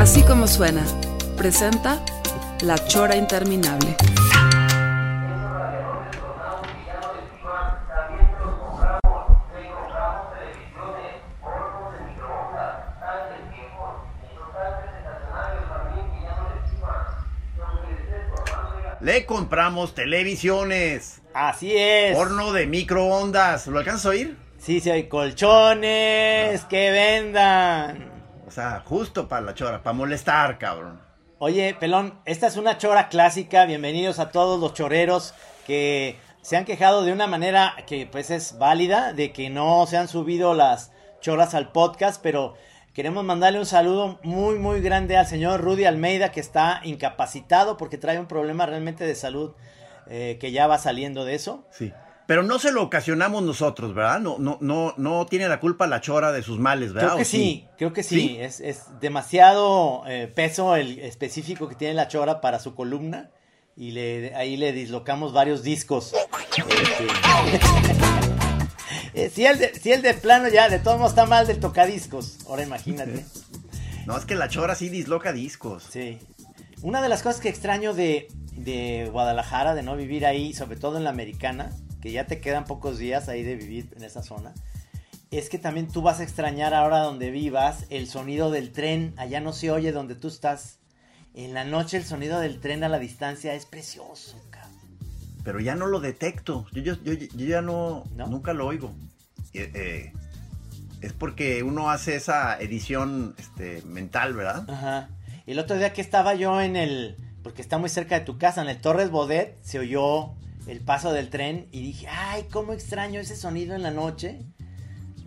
Así como suena, presenta La Chora Interminable. Le compramos televisiones, Así es. horno de microondas. ¿Lo alcanzas a oír? Sí, sí, hay colchones que vendan. O sea, justo para la chora, para molestar, cabrón. Oye, pelón, esta es una chora clásica. Bienvenidos a todos los choreros que se han quejado de una manera que pues es válida, de que no se han subido las choras al podcast, pero queremos mandarle un saludo muy, muy grande al señor Rudy Almeida, que está incapacitado porque trae un problema realmente de salud eh, que ya va saliendo de eso. Sí. Pero no se lo ocasionamos nosotros, ¿verdad? No, no, no, no tiene la culpa la chora de sus males, ¿verdad? Creo que ¿O sí, creo que sí. ¿Sí? Es, es demasiado eh, peso el específico que tiene la chora para su columna. Y le, ahí le dislocamos varios discos. Este, si, el de, si el de plano ya de todos modos está mal del tocadiscos. Ahora imagínate. No, es que la chora sí disloca discos. Sí. Una de las cosas que extraño de, de Guadalajara, de no vivir ahí, sobre todo en la americana, que ya te quedan pocos días ahí de vivir en esa zona, es que también tú vas a extrañar ahora donde vivas el sonido del tren. Allá no se oye donde tú estás. En la noche el sonido del tren a la distancia es precioso, cabrón. Pero ya no lo detecto. Yo, yo, yo, yo ya no, ¿No? nunca lo oigo. Eh, eh, es porque uno hace esa edición este, mental, ¿verdad? Ajá. El otro día que estaba yo en el. Porque está muy cerca de tu casa, en el Torres Bodet, se oyó el paso del tren y dije, ay, cómo extraño ese sonido en la noche.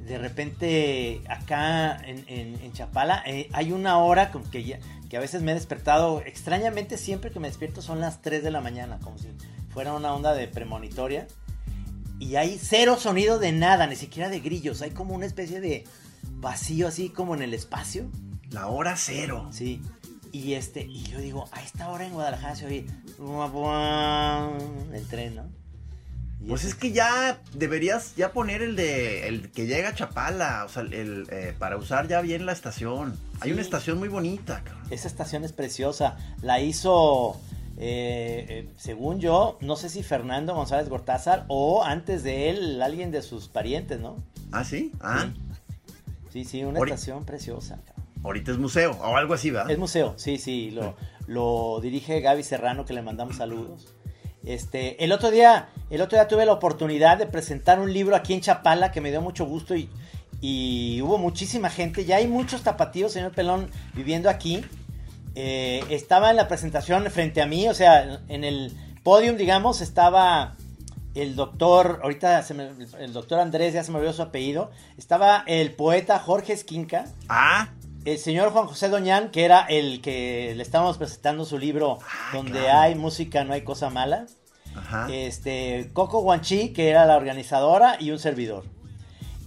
De repente, acá en, en- en Chapala, eh, hay una hora con que, ya- que a veces me he despertado. Extrañamente, siempre que me despierto son las 3 de la mañana, como si fuera una onda de premonitoria. Y hay cero sonido de nada, ni siquiera de grillos. Hay como una especie de vacío, así como en el espacio. La hora cero. Sí. Y este, y yo digo, a esta hora en Guadalajara se oye el tren, ¿no? Y Pues es que ya deberías ya poner el de el que llega a Chapala, o sea, el, eh, para usar ya bien la estación. Hay Sí. una estación muy bonita, cabrón. esa estación es preciosa. La hizo, eh, eh, según yo, no sé si Fernando González Gortázar o antes de él alguien de sus parientes, ¿no? Ah, sí. Ah, Sí, sí, una Ori- estación preciosa. cabrón. Ahorita es museo o algo así, ¿verdad? Es museo, sí, sí, lo, lo dirige Gaby Serrano, que le mandamos saludos. Este, el otro día, el otro día tuve la oportunidad de presentar un libro aquí en Chapala que me dio mucho gusto y, y hubo muchísima gente. Ya hay muchos tapatíos, señor Pelón, viviendo aquí. Eh, estaba en la presentación frente a mí, o sea, en el podium, digamos, estaba el doctor, ahorita se me- el doctor Andrés, ya se me olvidó su apellido, estaba el poeta Jorge Esquinca, Ah, el señor Juan José Doñán, que era el que le estábamos presentando su libro Donde claro. hay música no hay cosa mala. ajá. Este, Coco Guanchi, que era la organizadora, y un servidor.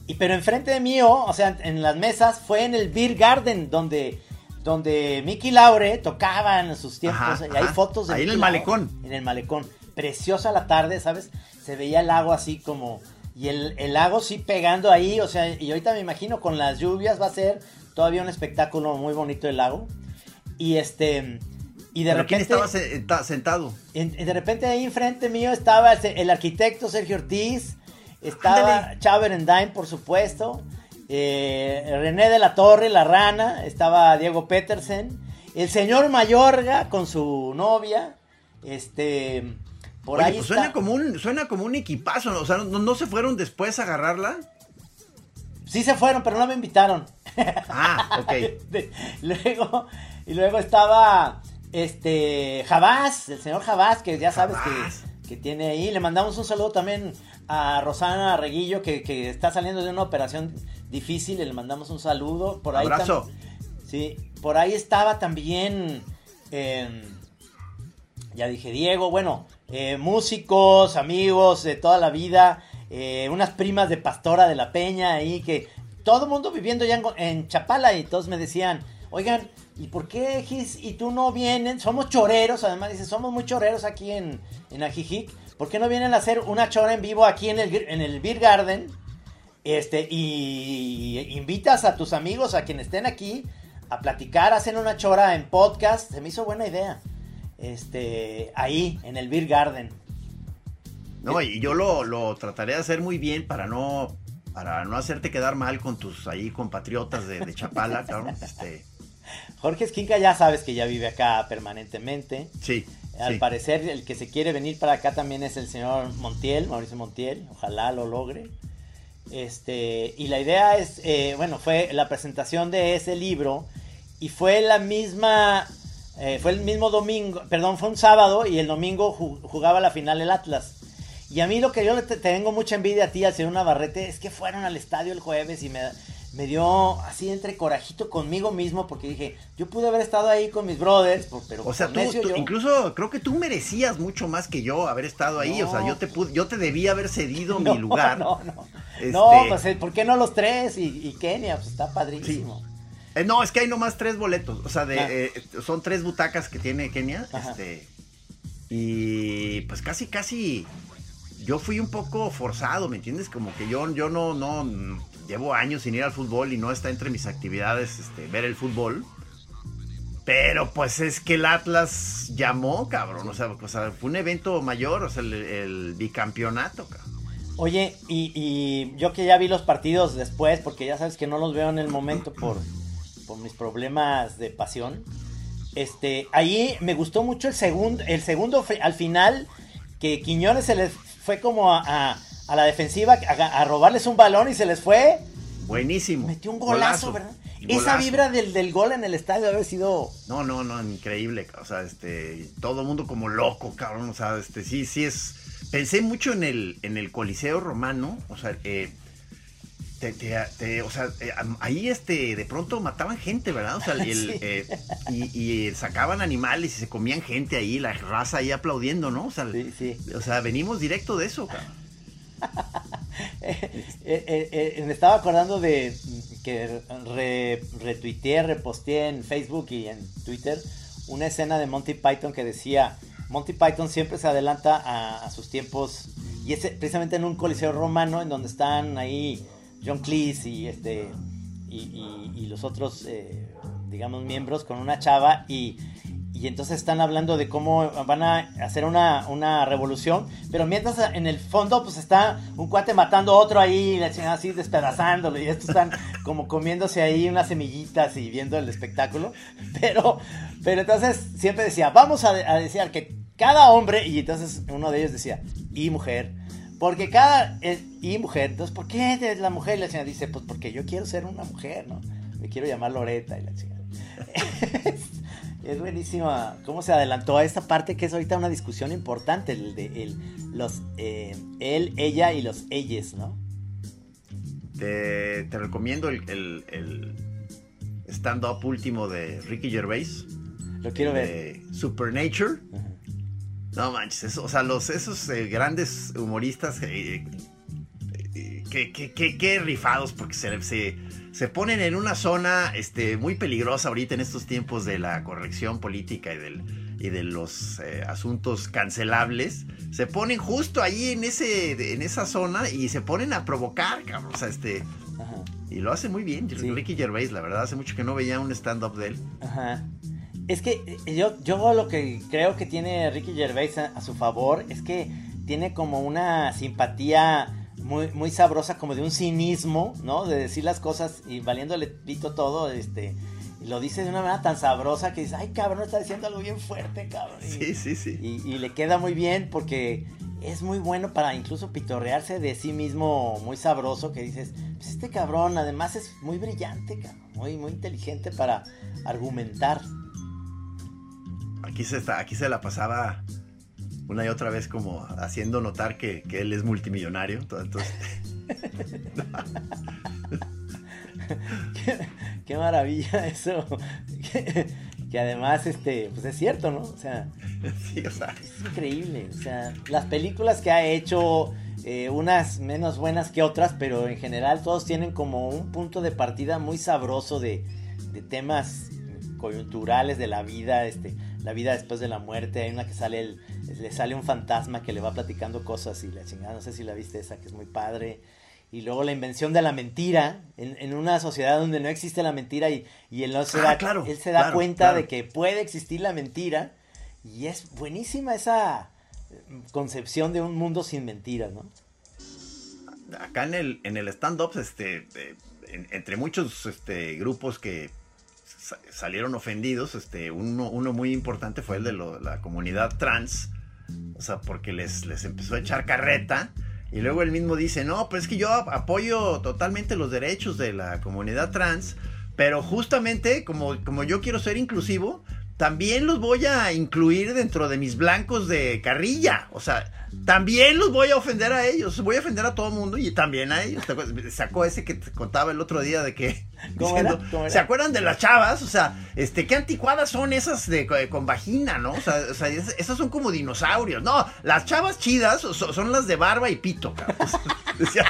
Y pero enfrente de mí, oh, o sea, en las mesas, fue en el Beer Garden, donde, donde Mickey Laure tocaba en sus tiempos. Ajá, y hay ajá. fotos de Ahí en el Laure, malecón. En el malecón. Preciosa la tarde, ¿sabes? Se veía el lago así como... Y el, el lago sí pegando ahí, o sea, y ahorita me imagino con las lluvias va a ser todavía un espectáculo muy bonito el lago. Y este... Y de ¿Pero repente... quién estaba se- ta- sentado? En- de repente ahí enfrente mío estaba el, el arquitecto Sergio Ortiz, estaba Ándale. Chávez Endain, por supuesto, eh, René de la Torre, la rana, estaba Diego Petersen, el señor Mayorga con su novia, este, por Oye, ahí pues está- suena como un suena como un equipazo, ¿no? o sea, ¿no, no se fueron después a agarrarla? Sí se fueron, pero no me invitaron. Ah, ok. Luego, y luego estaba este Jabás, el señor Jabás, que ya sabes que, que tiene ahí. Le mandamos un saludo también a Rosana Reguillo, que, que está saliendo de una operación difícil, le mandamos un saludo. Por ahí Abrazo. Sí, por ahí estaba también, eh, ya dije Diego, bueno, eh, músicos, amigos de toda la vida, eh, unas primas de Pastora de la Peña ahí que todo el mundo viviendo ya en, Chapala y todos me decían, oigan, ¿y por qué Gis y tú no vienen? Somos choreros, además dice, somos muy choreros aquí en, en Ajijic, ¿por qué no vienen a hacer una chora en vivo aquí en el, en el Beer Garden? Este, y invitas a tus amigos, a quienes estén aquí, a platicar, hacen una chora en podcast. Se me hizo buena idea. Este, ahí, en el Beer Garden. No, y yo lo, lo trataré de hacer muy bien para no para no hacerte quedar mal con tus ahí compatriotas de, de Chapala, cabrón. Este, Jorge Esquinca ya sabes que ya vive acá permanentemente. sí. Al sí. parecer, el que se quiere venir para acá también es el señor Montiel, Mauricio Montiel. Ojalá lo logre. Este, y la idea es, eh, bueno, fue la presentación de ese libro y fue la misma, eh, fue el mismo domingo, perdón, fue un sábado y el domingo ju- jugaba la final el Atlas. Y a mí lo que yo le te- tengo mucha envidia a ti, al señor Navarrete, es que fueron al estadio el jueves y me, me dio así entre corajito conmigo mismo porque dije, yo pude haber estado ahí con mis brothers, pero O sea, tú, necio tú- yo- incluso creo que tú merecías mucho más que yo haber estado ahí. O sea, yo te pude, yo te debía haber cedido mi lugar. No, no. Este- No, pues, eh, ¿por qué no los tres? Y, y Kenia, pues está padrísimo. Eh, no, es que hay nomás tres boletos. O sea, de, Ah. eh, son tres butacas que tiene Kenia. Ajá. Este, y pues casi, casi. Yo fui un poco forzado, ¿me entiendes? Como que yo, yo no, no. Llevo años sin ir al fútbol y no está entre mis actividades este, ver el fútbol. Pero pues es que el Atlas llamó, cabrón. O sea, o fue un evento mayor, o sea, el, bicampeonato, cabrón. Oye, y, yo que ya vi los partidos después, porque ya sabes que no los veo en el momento por, por mis problemas de pasión. Este, ahí me gustó mucho el segundo, el segundo al final, que Quiñones se les fue como a, a- a la defensiva a, a robarles un balón y se les fue. Buenísimo. Metió un golazo, ¿verdad? Esa vibra del, del gol en el estadio debe haber sido No, no, no, increíble, o sea, este, todo el mundo como loco, cabrón, o sea, este, sí, sí es, pensé mucho en el, en el Coliseo Romano, o sea, eh, te- te- te- o sea, eh, ahí, este, de pronto mataban gente, ¿verdad? O sea, el- Sí. eh, y, y sacaban animales y se comían gente ahí, la raza ahí aplaudiendo, ¿no? O sea, Sí, sí. o sea, venimos directo de eso, cabrón. Eh, eh, eh, me estaba acordando de mm, que re- retuiteé, reposteé en Facebook y en Twitter una escena de Monty Python que decía, Monty Python siempre se adelanta a, a sus tiempos y es precisamente en un coliseo romano en donde están ahí John Cleese y este y, los otros eh, digamos miembros con una chava y, y entonces están hablando de cómo van a hacer una, una revolución, pero mientras en el fondo pues está un cuate matando a otro ahí, así despedazándolo, y estos están como comiéndose ahí unas semillitas y viendo el espectáculo, pero, pero entonces siempre decía, vamos a decir que cada hombre, y entonces uno de ellos decía, y mujer, porque cada, y mujer, entonces ¿por qué es la mujer? Y la chingada dice, pues porque yo quiero ser una mujer, ¿no? Me quiero llamar Loreta y la chingada. Es buenísima cómo se adelantó a esta parte que es ahorita una discusión importante, el de el, los eh, él, ella y los ellas, ¿no? Te, te recomiendo el, el- el stand-up último de Ricky Gervais. Lo quiero ver. Supernature. No manches, eso, o sea, los, esos eh, grandes humoristas eh, eh, que, que, que- que rifados porque se, se, se ponen en una zona este, muy peligrosa ahorita en estos tiempos de la corrección política y, del, y de los eh, asuntos cancelables. Se ponen justo ahí en, ese, en esa zona y se ponen a provocar, cabrón. O sea, este, Ajá. y lo hace muy bien. Sí. Ricky Gervais, la verdad, hace mucho que no veía un stand-up de él. Ajá. Es que eh, yo, yo lo que creo que tiene Ricky Gervais a, a su favor es que tiene como una simpatía muy, muy sabrosa, como de un cinismo, ¿no? De decir las cosas y valiéndole pito todo, este. Lo dice de una manera tan sabrosa que dices, ay cabrón, está diciendo algo bien fuerte, cabrón. Y- Sí, sí, sí. Y, y le queda muy bien porque es muy bueno para incluso pitorrearse de sí mismo muy sabroso que dices, pues este cabrón además es muy brillante, cabrón, muy, muy inteligente para argumentar. Aquí se, está, aquí se la pasaba una y otra vez como haciendo notar que, que él es multimillonario. Entonces, qué, qué maravilla eso. Que, que además, este, pues es cierto, ¿no? O sea, Sí, o sea, es increíble. O sea, las películas que ha hecho, eh, unas menos buenas que otras, pero en general todos tienen como un punto de partida muy sabroso de, de temas coyunturales de la vida, este, la vida después de la muerte. Hay una que sale, el, le sale un fantasma que le va platicando cosas y la chingada, no sé si la viste esa, que es muy padre. Y luego la invención de la mentira, en, en una sociedad donde no existe la mentira y, y él, no se Ah, da, claro, él se da claro, cuenta claro. de que puede existir la mentira. Y es buenísima esa eh, concepción de un mundo sin mentiras, ¿no? acá en el, en el stand-up, este, eh, en- entre muchos este, grupos que salieron ofendidos, este, uno, uno muy importante fue el de la comunidad trans, o sea, porque les, les empezó a echar carreta. Y luego él mismo dice, no, pues es que yo ap- apoyo totalmente los derechos de la comunidad trans, pero justamente como, como yo quiero ser inclusivo, también los voy a incluir dentro de mis blancos de carrilla. O sea, también los voy a ofender a ellos. Voy a ofender a todo el mundo y también a ellos. Sacó ese que te contaba el otro día de que... ¿Cómo era? ¿Cómo era? ¿Se acuerdan de las chavas? O sea, este, qué anticuadas son esas de, con vagina, ¿no? O sea, o sea, es- esas son como dinosaurios. No, las chavas chidas so- son, las de barba y pito, cabrón. O sea, decía,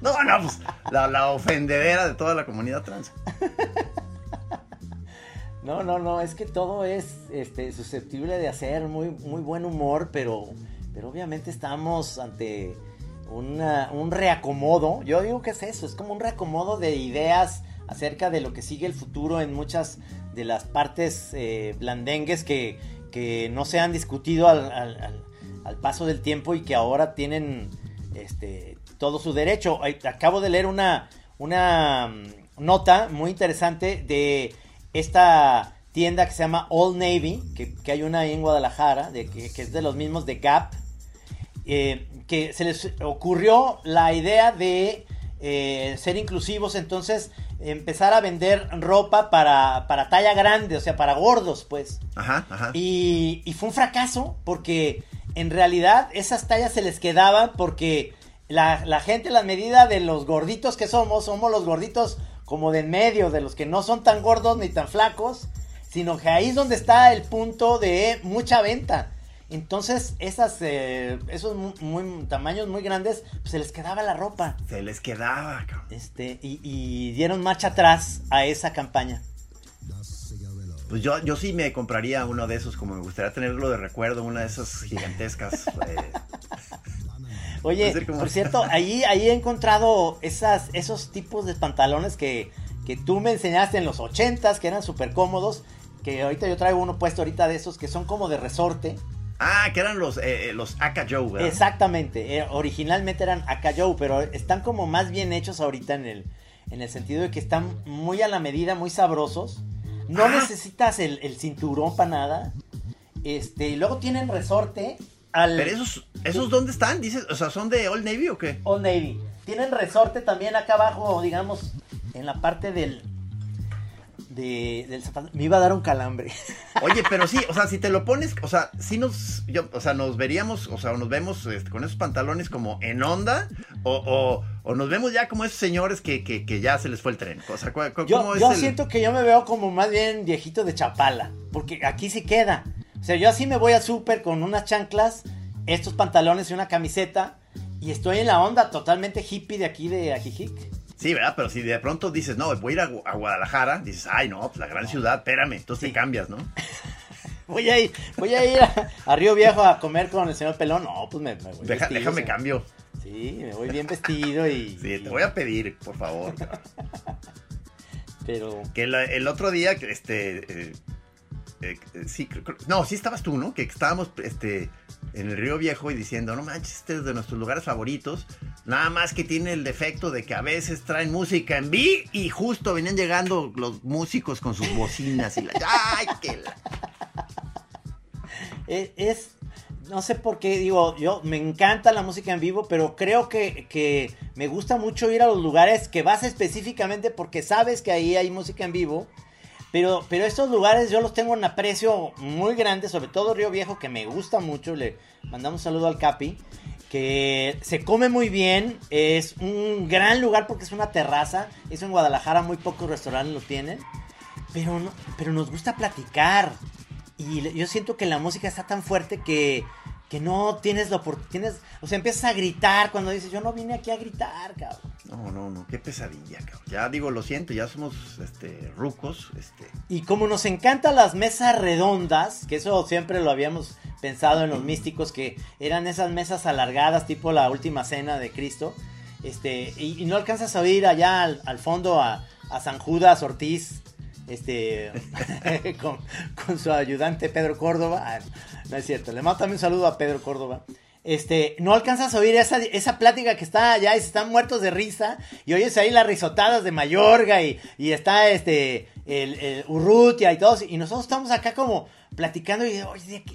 no, no, pues la, la ofendedera de toda la comunidad trans. No, no, no, es que todo es este, susceptible de hacer muy, muy buen humor, pero, pero obviamente estamos ante una- un reacomodo. Yo digo que es eso, es como un reacomodo de ideas acerca de lo que sigue el futuro en muchas de las partes eh, blandengues que, que no se han discutido al, al- al- paso del tiempo y que ahora tienen este, todo su derecho. Acabo de leer una, una mm, nota muy interesante de esta tienda que se llama Old Navy, que, que hay una ahí en Guadalajara, de, que, que es de los mismos de Gap, eh, que se les ocurrió la idea de eh, ser inclusivos, entonces empezar a vender ropa para, para talla grande, o sea, para gordos, pues. Ajá, ajá. Y, y fue un fracaso porque en realidad esas tallas se les quedaban porque la, la gente, la medida de los gorditos que somos, somos los gorditos como de en medio, de los que no son tan gordos ni tan flacos, sino que ahí es donde está el punto de mucha venta. Entonces, esas, eh, esos mu- muy, tamaños muy grandes, pues, se les quedaba la ropa. Se les quedaba, cabrón. Este, y, y dieron marcha atrás a esa campaña. Pues yo, yo sí me compraría uno de esos, como me gustaría tenerlo de recuerdo, una de esas gigantescas. eh, Oye, como- por cierto, ahí, ahí he encontrado esas, esos tipos de pantalones que, que tú me enseñaste en los ochentas, que eran súper cómodos, que ahorita yo traigo uno puesto ahorita de esos que son como de resorte. Ah, que eran los, eh, eh, los Aka Joe, ¿verdad? Exactamente, eh, originalmente eran Akayou, pero están como más bien hechos ahorita en el, en el sentido de que están muy a la medida, muy sabrosos. No Ah. necesitas el, el cinturón para nada. Este, y luego tienen resorte al... Pero esos, ¿esos dónde están? Dices, o sea, ¿son de Old Navy o qué? Old Navy. Tienen resorte también acá abajo, digamos, en la parte del. De, del zapato. Me iba a dar un calambre. Oye, pero sí, o sea, si te lo pones, o sea, sí nos, yo, o sea, nos veríamos, o sea, nos vemos este, con esos pantalones como en onda, o, o, o nos vemos ya como esos señores que, que, que ya se les fue el tren. O sea, ¿cu- cu- Yo, ¿cómo es yo el- siento que yo me veo como más bien viejito de chapala. Porque aquí sí queda. O sea, yo así me voy al súper con unas chanclas, estos pantalones y una camiseta. Y estoy en la onda totalmente hippie de aquí de Ajijic. Sí, ¿verdad? Pero si de pronto dices, no, voy a ir a, Gu- a Guadalajara, dices, ay, no, pues la gran ciudad, espérame, entonces te cambias, ¿no? Voy a ir, voy a ir a, a Río Viejo a comer con el señor Pelón. No, pues me, me voy Deja- vestido, déjame señor. cambio. Sí, me voy bien vestido y. Sí, te voy a pedir, por favor. Pero. Que la- el otro día, este, eh, eh, eh, sí, creo- no, sí estabas tú, ¿no? Que estábamos, este, en el Río Viejo y diciendo, no manches, este es de nuestros lugares favoritos. Nada más que tiene el defecto de que a veces traen música en vi y justo venían llegando los músicos con sus bocinas y la, ay, que la- Es, es- no sé por qué, digo, yo me encanta la música en vivo, pero creo que, que me gusta mucho ir a los lugares que vas específicamente porque sabes que ahí hay música en vivo. Pero, pero estos lugares yo los tengo en aprecio muy grande, sobre todo Río Viejo, que me gusta mucho. Le mandamos un saludo al Capi. que se come muy bien, es un gran lugar porque es una terraza, eso en Guadalajara muy pocos restaurantes lo tienen, pero, no, pero nos gusta platicar y yo siento que la música está tan fuerte que, que no tienes la oportunidad, o sea, empiezas a gritar cuando dices, yo no vine aquí a gritar, cabrón. No, no, no, qué pesadilla, cabrón. Ya digo, lo siento, ya somos este, rucos. Este. Y como nos encantan las mesas redondas, que eso siempre lo habíamos pensado en los místicos, que eran esas mesas alargadas, tipo la última cena de Cristo, este, y, no alcanzas a oír allá al, fondo a, a, San Judas Ortiz, este, con, su ayudante Pedro Córdoba. Ah, no es cierto, le mando también un saludo a Pedro Córdoba este, no alcanzas a oír esa, esa plática que está allá y están muertos de risa y oyes ahí las risotadas de Mayorga y, y está este, el, Urrutia y todos y nosotros estamos acá como platicando y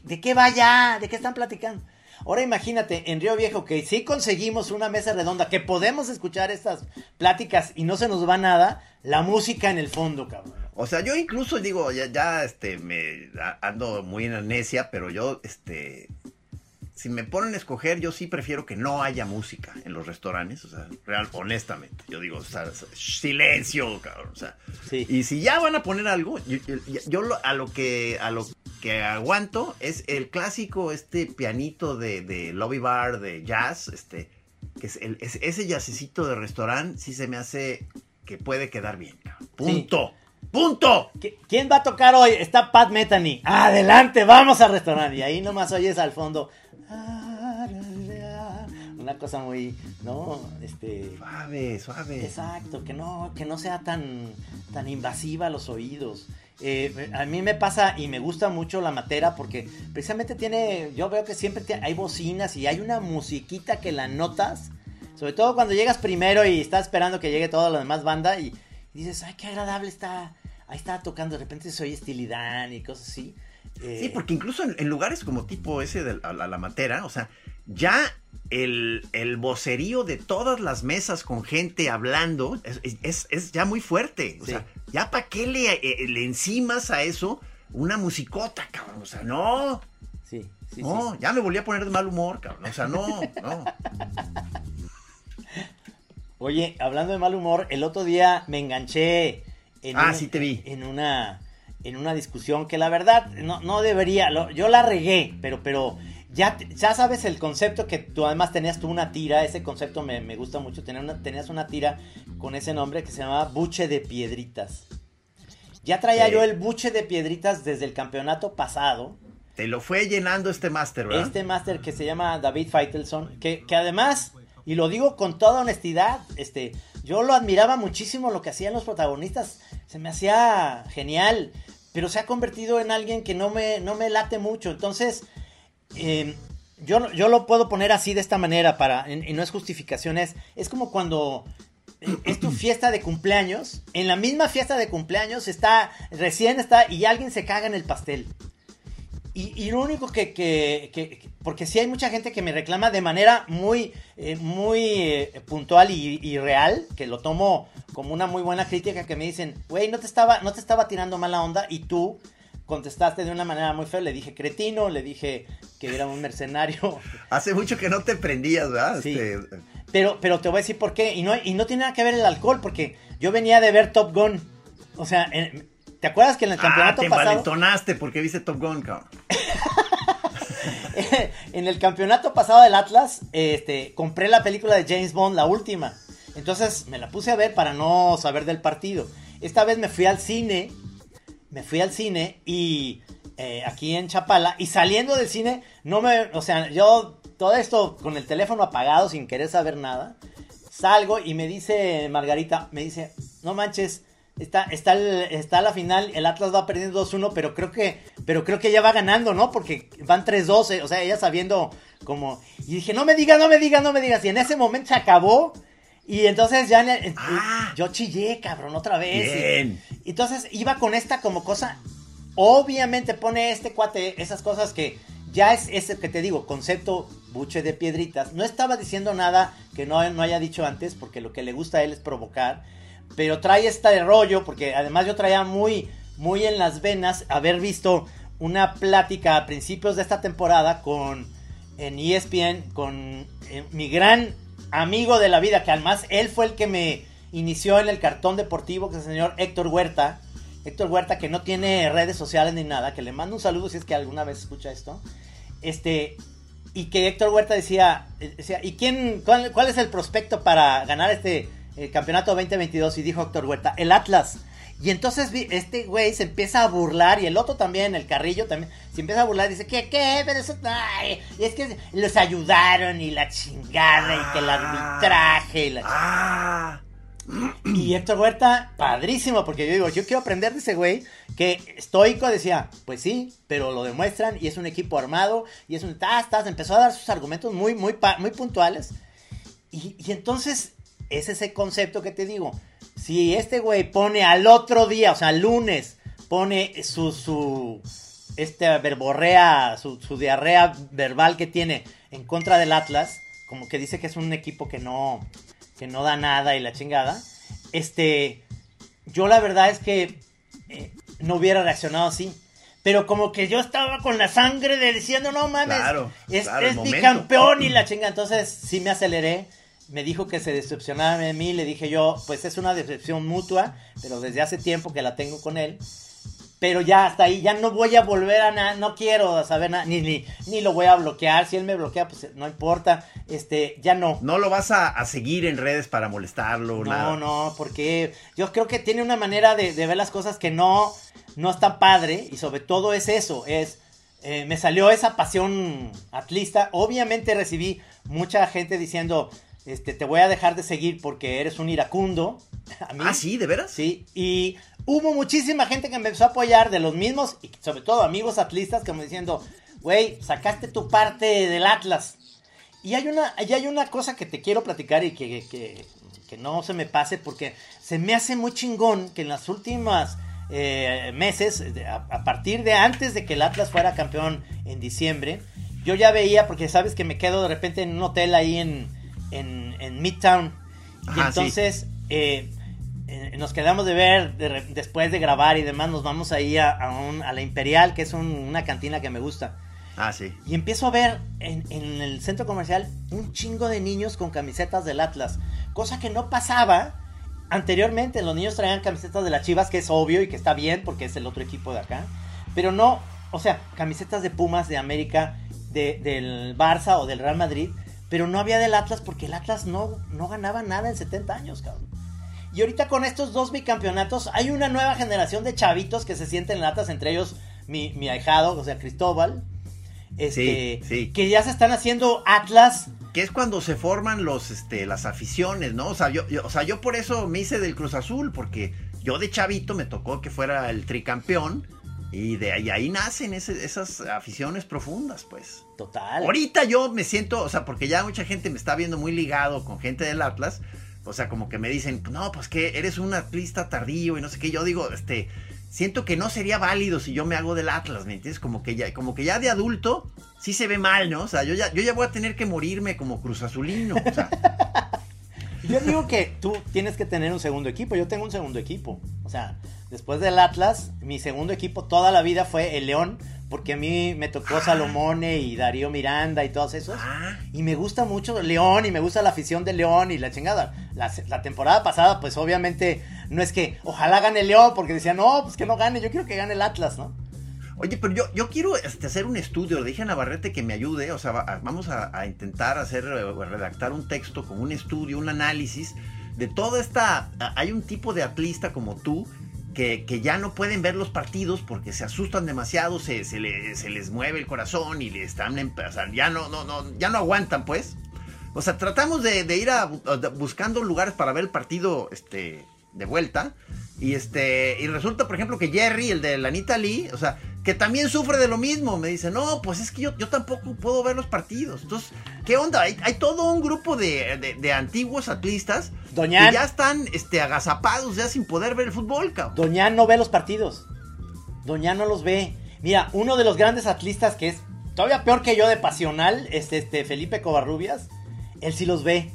¿de, qué va ya? ¿De qué están platicando? Ahora imagínate en Río Viejo que si conseguimos una mesa redonda, que podemos escuchar estas pláticas y no se nos va nada, la música en el fondo, cabrón. O sea, yo incluso digo, ya, ya este, me ando muy en amnesia, pero yo, este, si me ponen a escoger, yo sí prefiero que no haya música en los restaurantes, o sea, real, honestamente. Yo digo, silencio, cabrón, o sea. Y si ya van a poner algo, yo, a lo que a lo que aguanto es el clásico este pianito de, lobby bar de jazz, este que es, ese jazzecito de restaurante sí se me hace que puede quedar bien. Punto. ¡Punto! ¿Quién va a tocar hoy? Está Pat Metheny. Adelante, vamos al restaurante. Y ahí nomás oyes al fondo. Una cosa muy, ¿no? Este. Suave, suave. Exacto, que no, que no sea tan, tan invasiva a los oídos. Eh, a mí me pasa y me gusta mucho la matera porque precisamente tiene, yo veo que siempre hay bocinas y hay una musiquita que la notas, sobre todo cuando llegas primero y estás esperando que llegue toda la demás banda y, dices, ay, qué agradable está, ahí está tocando, de repente soy estilidad y cosas así. Eh, sí, porque incluso en, lugares como tipo ese de la, matera, o sea, ya el, vocerío de todas las mesas con gente hablando es, ya muy fuerte. O sea, ya para qué le, eh, le encimas a eso una musicota, cabrón. O sea, no. Sí, sí, no, ya me volví a poner de mal humor, cabrón. O sea, no, no. Oye, hablando de mal humor, el otro día me enganché en, ah, sí te vi. en una en una discusión que la verdad no, no debería, yo la regué, pero, pero ya, ya sabes el concepto que tú además tenías tú una tira, ese concepto me, gusta mucho, tener una, tenías una tira con ese nombre que se llamaba Buche de Piedritas. Ya traía yo el buche de piedritas desde el campeonato pasado. Te lo fue llenando este máster, ¿verdad? Este máster que se llama David Feitelson, que, que además, y lo digo con toda honestidad, este, yo lo admiraba muchísimo lo que hacían los protagonistas, se me hacía genial, pero se ha convertido en alguien que no me, no me late mucho. Entonces, em, yo, yo lo puedo poner así de esta manera para, y no es justificación, es, como cuando eh, es tu fiesta de cumpleaños, en la misma fiesta de cumpleaños está, recién está, y alguien se caga en el pastel. Y, lo único que, porque sí hay mucha gente que me reclama de manera muy, eh, muy eh, puntual y, real, que lo tomo como una muy buena crítica, que me dicen, güey, no te estaba, no te estaba tirando mala onda y tú contestaste de una manera muy fea, le dije cretino, le dije que era un mercenario. Hace mucho que no te prendías, ¿verdad? Sí. Este, pero, pero te voy a decir por qué, y no, y no tiene nada que ver el alcohol, porque yo venía de ver Top Gun, o sea, ¿Te acuerdas que en el campeonato ah, te pasado. valentonaste porque viste Top Gun, cabrón. en el campeonato pasado del Atlas, este, compré la película de James Bond, la última. Entonces me la puse a ver para no saber del partido. Esta vez me fui al cine. Me fui al cine y eh, aquí en Chapala. Y saliendo del cine, no me. O sea, yo todo esto con el teléfono apagado sin querer saber nada. Salgo y me dice Margarita, me dice, no manches, Está, está, está la final, el Atlas va perdiendo 2-1, pero creo que, pero creo que ya va ganando, ¿no? Porque van 3-12, o sea, ella sabiendo como. Y dije, no me digas, no me digas, no me digas. Y en ese momento se acabó. Y entonces ya ah. yo chillé, cabrón, otra vez. Bien. Y, entonces iba con esta como cosa. Obviamente pone este cuate esas cosas que ya es ese que te digo, concepto buche de piedritas. No estaba diciendo nada que no, no haya dicho antes, porque lo que le gusta a él es provocar pero trae este rollo, porque además yo traía muy, muy en las venas haber visto una plática a principios de esta temporada con en ESPN con eh, mi gran amigo de la vida, que además él fue el que me inició en el cartón deportivo, que es el señor Héctor Huerta. Héctor Huerta, que no tiene redes sociales ni nada, que le mando un saludo si es que alguna vez escucha esto. Este, y que Héctor Huerta decía, eh, decía ¿y quién, cuál, cuál es el prospecto para ganar este eh, campeonato 2022? Y dijo Héctor Huerta, el Atlas. Y entonces este güey se empieza a burlar y el otro también, el Carrillo también, se empieza a burlar y dice, ¿qué, qué? Pero eso, ay, y es que los ayudaron y la chingada y que el arbitraje y la Ah, y Héctor Huerta, padrísimo, porque yo digo, yo quiero aprender de ese güey que estoico decía, pues sí, pero lo demuestran y es un equipo armado y es un tas, empezó a dar sus argumentos muy, muy, muy puntuales. Y, y entonces, es ese concepto que te digo, si este güey pone al otro día, o sea, lunes, pone su, su, este verborrea, su, su diarrea verbal que tiene en contra del Atlas, como que dice que es un equipo que no, que no da nada y la chingada, este, yo la verdad es que eh, no hubiera reaccionado así. Pero como que yo estaba con la sangre de diciendo, no mames, Claro, es, claro, es momento. bicampeón y la chinga. Entonces sí me aceleré. Me dijo que se decepcionaba de mí. Le dije yo, pues es una decepción mutua, pero desde hace tiempo que la tengo con él. Pero ya hasta ahí, ya no voy a volver a nada, no quiero saber nada, ni, ni, ni lo voy a bloquear. Si él me bloquea, pues no importa. Este, ya no. no lo vas a, a seguir en redes para molestarlo, nada. No, no, porque yo creo que tiene una manera de, de ver las cosas que no, no está padre y sobre todo es eso, es, eh, me salió esa pasión atlista, obviamente recibí mucha gente diciendo, este, te voy a dejar de seguir porque eres un iracundo. A mí, Ah, sí, ¿de veras? Sí, y hubo muchísima gente que me empezó a apoyar de los mismos, y sobre todo amigos atlistas, como diciendo, güey, sacaste tu parte del Atlas. Y hay una, y hay una cosa que te quiero platicar y que, que, que no se me pase, porque se me hace muy chingón que en las últimas eh, meses, a, a partir de antes de que el Atlas fuera campeón en diciembre, yo ya veía, porque sabes que me quedo de repente en un hotel ahí en, en, en Midtown. Y sí. entonces eh, eh, nos quedamos de ver de después de grabar y demás, nos vamos ahí a, a un- a la Imperial, que es un- una cantina que me gusta. Ah, sí. Y empiezo a ver en, en el centro comercial un chingo de niños con camisetas del Atlas. Cosa que no pasaba anteriormente. Los niños traían camisetas de las Chivas, que es obvio y que está bien porque es el otro equipo de acá. Pero no, o sea, camisetas de Pumas, de América, de- del Barça o del Real Madrid. Pero no había del Atlas porque el Atlas no, no ganaba nada en 70 años, cabrón. Y ahorita con estos dos bicampeonatos hay una nueva generación de chavitos que se sienten latas, entre ellos mi, mi ahijado, o sea, Cristóbal. Este, Sí, sí. Que ya se están haciendo Atlas. Que es cuando se forman los, este, las aficiones, ¿no? O sea, yo, yo- o sea, yo por eso me hice del Cruz Azul, porque yo de chavito me tocó que fuera el tricampeón. Y de ahí, ahí nacen ese- esas aficiones profundas, pues. Total. Ahorita yo me siento, o sea, porque ya mucha gente me está viendo muy ligado con gente del Atlas. O sea, como que me dicen, no, pues que eres un atlista tardío y no sé qué. Yo digo, este, siento que no sería válido si yo me hago del Atlas, ¿me entiendes? Como que ya, como que ya de adulto sí se ve mal, ¿no? O sea, yo ya, yo ya voy a tener que morirme como Cruz Azulino. O sea, Yo digo que tú tienes que tener un segundo equipo. Yo tengo un segundo equipo. O sea, después del Atlas, mi segundo equipo toda la vida fue el León. Porque a mí me tocó Salomone y Darío Miranda y todos esos. Ah. Y me gusta mucho León y me gusta la afición de León y la chingada. La, la temporada pasada, pues obviamente no es que ojalá gane el León porque decían, no, pues que no gane. Yo quiero que gane el Atlas, ¿no? Oye, pero yo, yo quiero este, hacer un estudio, le dije a Navarrete que me ayude, o sea, va- vamos a, intentar hacer, eh, redactar un texto con un estudio, un análisis de toda esta... Hay un tipo de atlista como tú que, que ya no pueden ver los partidos porque se asustan demasiado, se, se, le- se les mueve el corazón y le están... o ya no, no, no, ya no aguantan, pues. O sea, tratamos de, ir a- buscando lugares para ver el partido este, de vuelta. Y este y resulta, por ejemplo, que Jerry, el de la Anita Lee, o sea, que también sufre de lo mismo. Me dice, no, pues es que yo, yo tampoco puedo ver los partidos. Entonces, ¿qué onda? Hay, hay todo un grupo de, de- de antiguos atlistas Doñán. que ya están este, agazapados ya sin poder ver el fútbol, cabrón. Doñán no ve los partidos. Doñán no los ve. Mira, uno de los grandes atlistas que es todavía peor que yo de pasional, es este Felipe Covarrubias. Él sí los ve.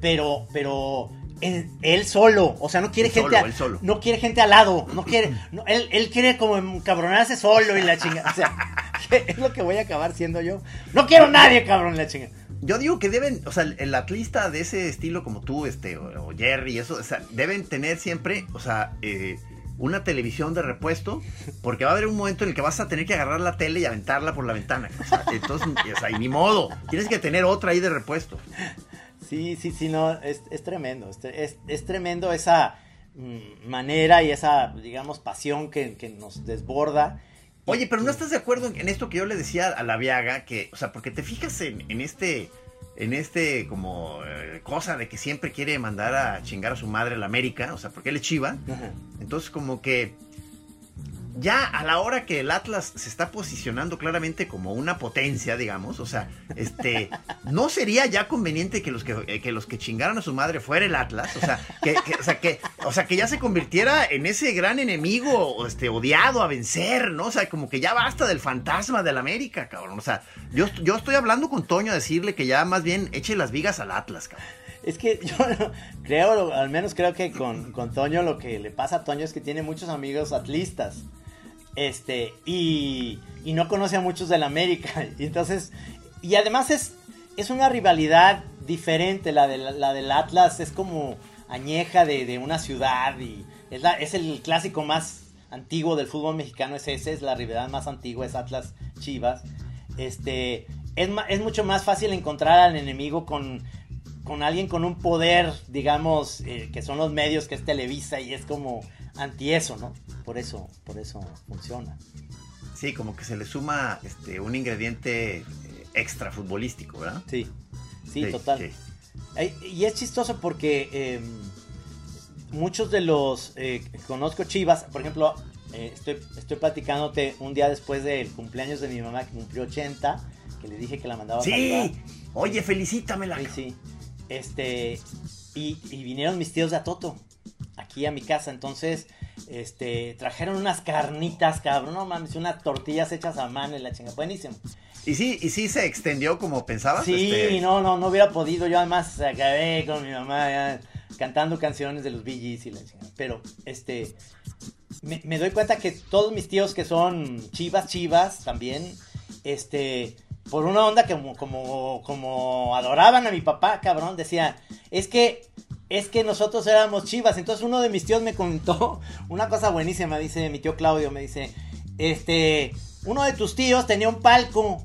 Pero, pero él, solo, o sea, no quiere gente, solo, a- él solo. no quiere gente al lado, no quiere, no, él, él quiere como encabronarse solo y la chingada, o sea, es lo que voy a acabar siendo yo. No quiero nadie, cabrón, la chinga. Yo digo que deben, o sea, el, el atlista de ese estilo como tú, este, o, o Jerry, eso, o sea, deben tener siempre, o sea, eh, una televisión de repuesto, porque va a haber un momento en el que vas a tener que agarrar la tele y aventarla por la ventana. O sea, entonces, o sea, y ni modo, tienes que tener otra ahí de repuesto. Sí, sí, sí, no, es, es tremendo. Es, es, tremendo esa mm, manera y esa, digamos, pasión que, que nos desborda. Oye, pero ¿no estás de acuerdo en, en esto que yo le decía a la Viaga? Que, o sea, porque te fijas en, en este, en este como eh, cosa de que siempre quiere mandar a chingar a su madre a la América, o sea, porque él es chiva. Ajá. Entonces, como que ya a la hora que el Atlas se está posicionando claramente como una potencia, digamos, o sea, este, no sería ya conveniente que los que, eh, los que chingaran a su madre fuera el Atlas, o sea, que, o sea, que, o sea, que ya se convirtiera en ese gran enemigo, este, odiado a vencer, ¿no? O sea, como que ya basta del fantasma del América, cabrón. O sea, yo, yo estoy hablando con Toño a decirle que ya más bien eche las vigas al Atlas, cabrón. Es que yo creo, al menos creo que con, con Toño lo que le pasa a Toño es que tiene muchos amigos atlistas. Este, y, y no conoce a muchos del América. Y entonces, y además es, es una rivalidad diferente. La, de, la del Atlas es como añeja de, de una ciudad y es, la- es el clásico más antiguo del fútbol mexicano. Es ese, es la rivalidad más antigua, es Atlas Chivas. Este, es, es mucho más fácil encontrar al enemigo con, con alguien con un poder, digamos, eh, que son los medios, que es Televisa y es como anti eso, ¿no? Por eso, por eso funciona. Sí, como que se le suma este, un ingrediente eh, extra futbolístico, ¿verdad? Sí, sí, total. sí. Y es chistoso porque eh, muchos de los eh, que conozco Chivas, por ejemplo, eh, estoy, estoy platicándote un día después del cumpleaños de mi mamá que cumplió 80, que le dije que la mandaba a. Sí, oye, felicítamela. Sí, sí. Este, y, y vinieron mis tíos de Atoto aquí a mi casa, entonces, este, trajeron unas carnitas, cabrón, no mames, unas tortillas hechas a mano y la chinga, buenísimo. ¿Y sí, ¿Y sí se extendió como pensabas? Sí, Este, no, no, no hubiera podido, yo además acabé con mi mamá ya, cantando canciones de los Bee Gees y la chingada, pero, este, me, me doy cuenta que todos mis tíos que son chivas, chivas también, este, por una onda que como, como, como adoraban a mi papá, cabrón, decía, es que, es que nosotros éramos chivas. Entonces uno de mis tíos me contó una cosa buenísima, dice mi tío Claudio, me dice, este, uno de tus tíos tenía un palco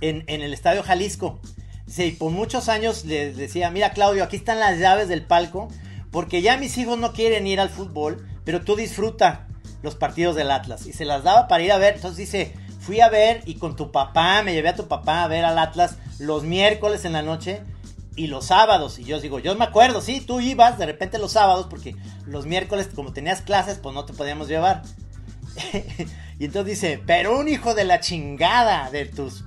en, en el Estadio Jalisco. Y por muchos años les decía, mira Claudio, aquí están las llaves del palco, porque ya mis hijos no quieren ir al fútbol, pero tú disfruta los partidos del Atlas. Y se las daba para ir a ver. Entonces dice, fui a ver y con tu papá, me llevé a tu papá a ver al Atlas los miércoles en la noche y los sábados. Y yo digo, yo me acuerdo, sí, tú ibas de repente los sábados porque los miércoles, como tenías clases, pues no te podíamos llevar. y entonces dice, pero un hijo de la chingada de tus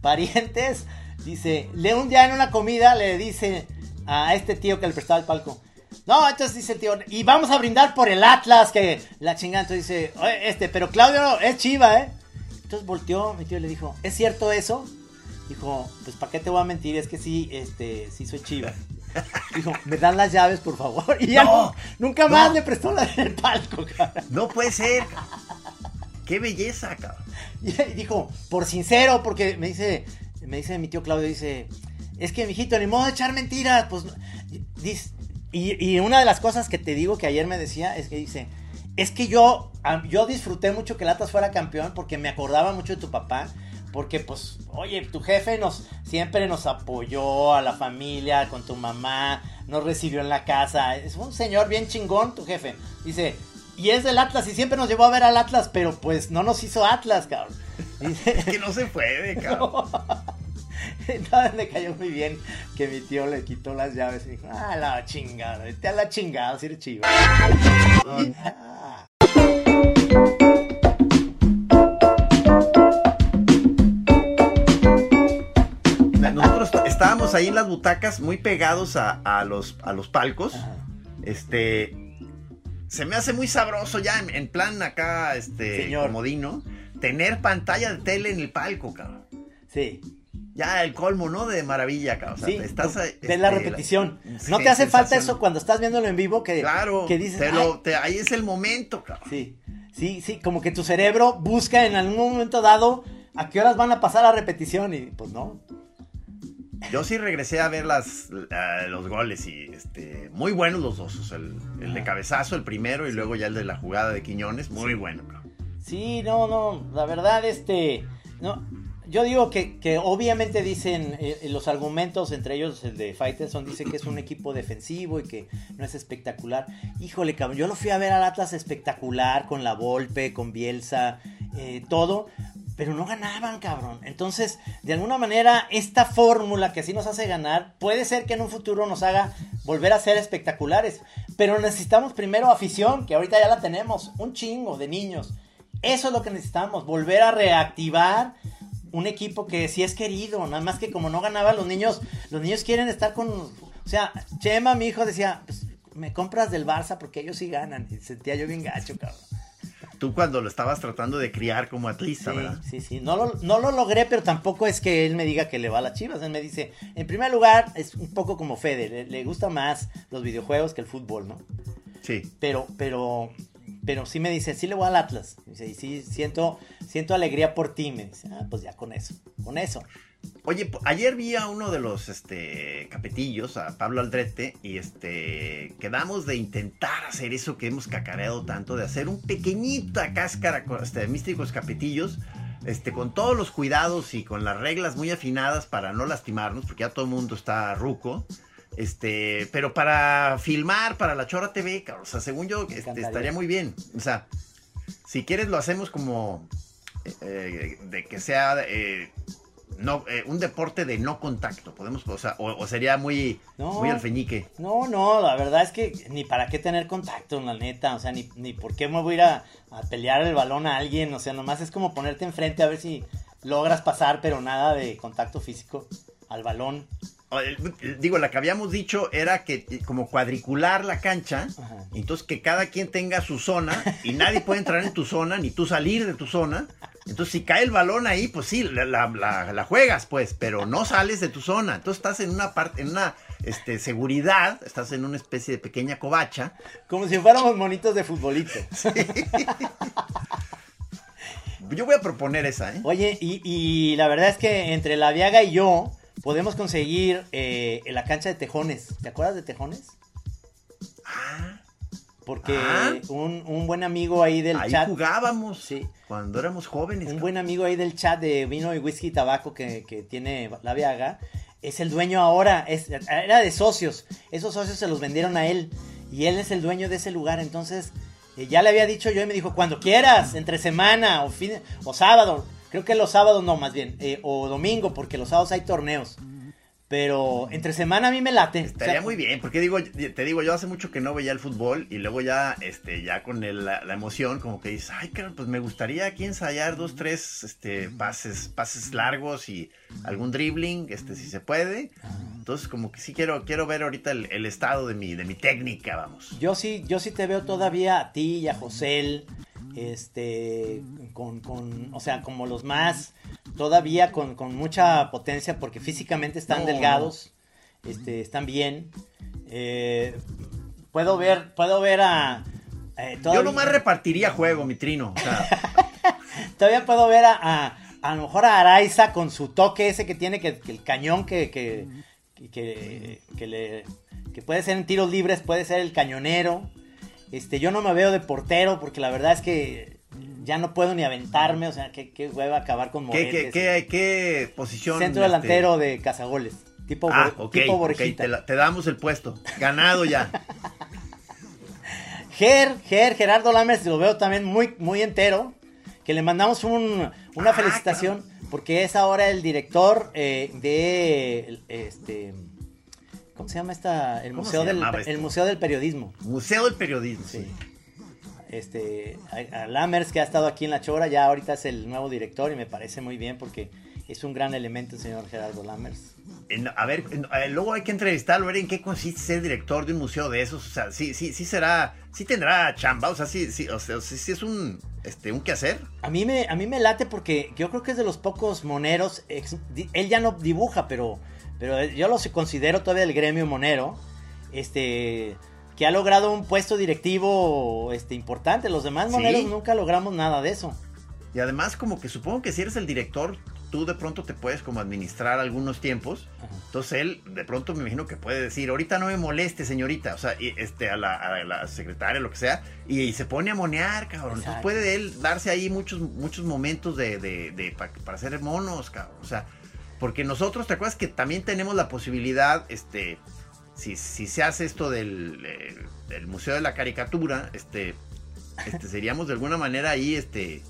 parientes, dice, le un día en una comida le dice a este tío que le prestaba el palco. No, entonces dice el tío, y vamos a brindar por el Atlas, que la chingada. Entonces dice, "Oye, este, pero Claudio es chiva, ¿eh? Entonces volteó, mi tío y le dijo, ¿es cierto eso? Dijo, pues ¿para qué te voy a mentir? Es que sí, este, sí soy chiva. Dijo, ¿me dan las llaves, por favor? Y ya No, nu- nunca más no. le prestó la del palco, cabrón. No puede ser. Qué belleza, cabrón. Y dijo, por sincero, porque me dice, me dice mi tío Claudio, dice, es que, mijito, ni modo de echar mentiras, pues, no". Dice- y, y una de las cosas que te digo que ayer me decía es que dice, es que yo, yo disfruté mucho que el Atlas fuera campeón porque me acordaba mucho de tu papá, porque pues, oye, tu jefe nos, siempre nos apoyó a la familia, con tu mamá, nos recibió en la casa, es un señor bien chingón tu jefe, dice, y es del Atlas y siempre nos llevó a ver al Atlas, pero pues no nos hizo Atlas, cabrón. Dice, Es que no se puede, cabrón. entonces me cayó muy bien que mi tío le quitó las llaves y dijo, ah, la chingada, vete a la chingada, si eres chiva. Nosotros est- estábamos ahí en las butacas muy pegados a, a los, a los palcos. Ajá. Este. Se me hace muy sabroso ya en, en plan acá, este, Señor. comodino, tener pantalla de tele en el palco, cabrón. Sí, Ya el colmo, ¿no? De maravilla, cabrón. Sea, sí, estás, ves este, la repetición. sí, ¿No te hace falta eso cuando estás viéndolo en vivo que, Claro, que dices, te "Ay"? lo- te- ahí es el momento, cabrón. Sí, sí, sí, como que tu cerebro busca en algún momento dado ¿a qué horas van a pasar la repetición? Y pues no. Yo sí regresé a ver las, los goles y este, muy buenos los dos. o sea, el, el de cabezazo, el primero, y luego ya el de la jugada de Quiñones, muy bueno. bro. Sí, no, no, la verdad, este, no, yo digo que, obviamente dicen eh, los argumentos, entre ellos el de Faitelson, dice que es un equipo defensivo y que no es espectacular. Híjole, cabrón, yo lo fui a ver al Atlas espectacular, con la Volpe, con Bielsa, eh, todo, pero no ganaban, cabrón. Entonces, de alguna manera, esta fórmula que así nos hace ganar, puede ser que en un futuro nos haga volver a ser espectaculares. Pero necesitamos primero afición, que ahorita ya la tenemos, un chingo de niños. Eso es lo que necesitamos, volver a reactivar un equipo que sí es querido, nada más que como no ganaban los niños, los niños quieren estar con, o sea, Chema, mi hijo decía, pues, me compras del Barça porque ellos sí ganan, y sentía yo bien gacho, cabrón. Tú cuando lo estabas tratando de criar como atlista, Sí, ¿verdad? sí, sí, no lo, no lo logré, pero tampoco es que él me diga que le va a las chivas, él me dice, en primer lugar, es un poco como Fede, le, le gusta más los videojuegos que el fútbol, ¿no? Sí. pero, pero, pero sí me dice, sí le voy al Atlas. Dice, y sí, siento, siento alegría por ti. Me dice, ah, pues ya con eso, con eso. Oye, ayer vi a uno de los este, capetillos, a Pablo Aldrete, y este, quedamos de intentar hacer eso que hemos cacareado tanto, de hacer un pequeñita cáscara con, este, de místicos capetillos, este, con todos los cuidados y con las reglas muy afinadas para no lastimarnos, porque ya todo el mundo está ruco. Este, pero para filmar para la Chora TV, cabrón, o sea, según yo, este, estaría muy bien. O sea, si quieres lo hacemos como eh, de que sea eh, no, eh, un deporte de no contacto, podemos, o sea, o, o sería muy, No. muy alfeñique. No, no, la verdad es que ni para qué tener contacto, la neta. O sea, ni, ni por qué me voy a ir a, a pelear el balón a alguien. O sea, nomás es como ponerte enfrente a ver si logras pasar, pero nada de contacto físico al balón. Eh, Digo, la que habíamos dicho era que eh, como cuadricular la cancha, Ajá. entonces que cada quien tenga su zona y nadie puede entrar en tu zona ni tú salir de tu zona. Entonces, si cae el balón ahí, pues sí, la, la- la- la juegas, pues, pero no sales de tu zona. Entonces estás en una parte, en una este, seguridad, estás en una especie de pequeña covacha. Como si fuéramos monitos de futbolito. Yo voy a proponer esa, ¿eh? Oye, y, y la verdad es que entre la Viaga y yo podemos conseguir eh, en la cancha de Tejones. ¿Te acuerdas de Tejones? Ah, Porque Ah. un, un buen amigo ahí del ahí chat. jugábamos Sí. cuando éramos jóvenes. Un buen amigo ahí del chat de vino y whisky y tabaco que, que tiene la Viaga. Es el dueño ahora. Es, era de socios. Esos socios se los vendieron a él. Y él es el dueño de ese lugar. Entonces, eh, ya le había dicho yo y me dijo, cuando quieras, entre semana o, fin, o sábado. Creo que los sábados no, más bien. eh, o domingo, porque los sábados hay torneos. Pero entre semana a mí me late. Estaría O sea, muy bien, porque digo, te digo, yo hace mucho que no veía el fútbol y luego ya, este, ya con el- la, la emoción, como que dices, ay, claro, pues me gustaría aquí ensayar dos, tres, este, pases, pases largos y algún dribbling, este, si se puede. Entonces, como que sí quiero, quiero ver ahorita el, el estado de mi, de mi técnica, vamos. Yo sí, yo sí te veo todavía a ti y a José, este, con, con, o sea, como los más, todavía con, con mucha potencia, porque físicamente están No, delgados, este, están bien. Eh, puedo ver, puedo ver a... eh, Yo nomás repartiría juego, mi trino. O sea, todavía puedo ver a, a, a lo mejor a Araiza con su toque ese que tiene, que, que el cañón que, que, que, que- que le, que puede ser en tiros libres, puede ser el cañonero. Este, yo no me veo de portero porque la verdad es que ya no puedo ni aventarme, o sea, qué, qué hueva acabar con ¿qué, Moretes. qué, qué, qué posición? Centro este? delantero de cazagoles, tipo, Ah, Bor- ok, tipo Borjita. te, la- te damos el puesto. Ganado ya. Ger, Ger, Gerardo Lammers, lo veo también muy, muy entero. Que le mandamos un- una Ah, felicitación porque es ahora el director eh, de este ¿cómo se llama esta? El ¿Cómo museo se del esto? el museo del periodismo. Museo del Periodismo. Sí. Este a, a Lammers que ha estado aquí en la Chora, ya ahorita es el nuevo director y me parece muy bien porque es un gran elemento el señor Gerardo Lammers. A ver, luego hay que entrevistarlo, a ver en qué consiste ser director de un museo de esos. O sea, sí, sí, sí será, sí tendrá chamba, o sea, sí, sí, o sea, sí, sí es un, este, un quehacer. A mí me, a mí me late porque yo creo que es de los pocos moneros. ex- él ya no dibuja, pero, pero yo lo considero todavía el gremio monero. Este. Que ha logrado un puesto directivo este, importante. Los demás ¿Sí? moneros nunca logramos nada de eso. Y además como que supongo que si eres el director, tú de pronto te puedes como administrar algunos tiempos. Entonces él de pronto me imagino que puede decir, ahorita no me moleste, señorita, o sea, y, este, a la, a la secretaria, lo que sea, y, se pone a monear, cabrón. Entonces puede él darse ahí muchos, muchos momentos de, de, de- pa- para hacer monos, cabrón. O sea, porque nosotros, ¿te acuerdas que también tenemos la posibilidad, este, si, si se hace esto del, eh, Museo de la Caricatura, este, este, seríamos de alguna manera ahí, este,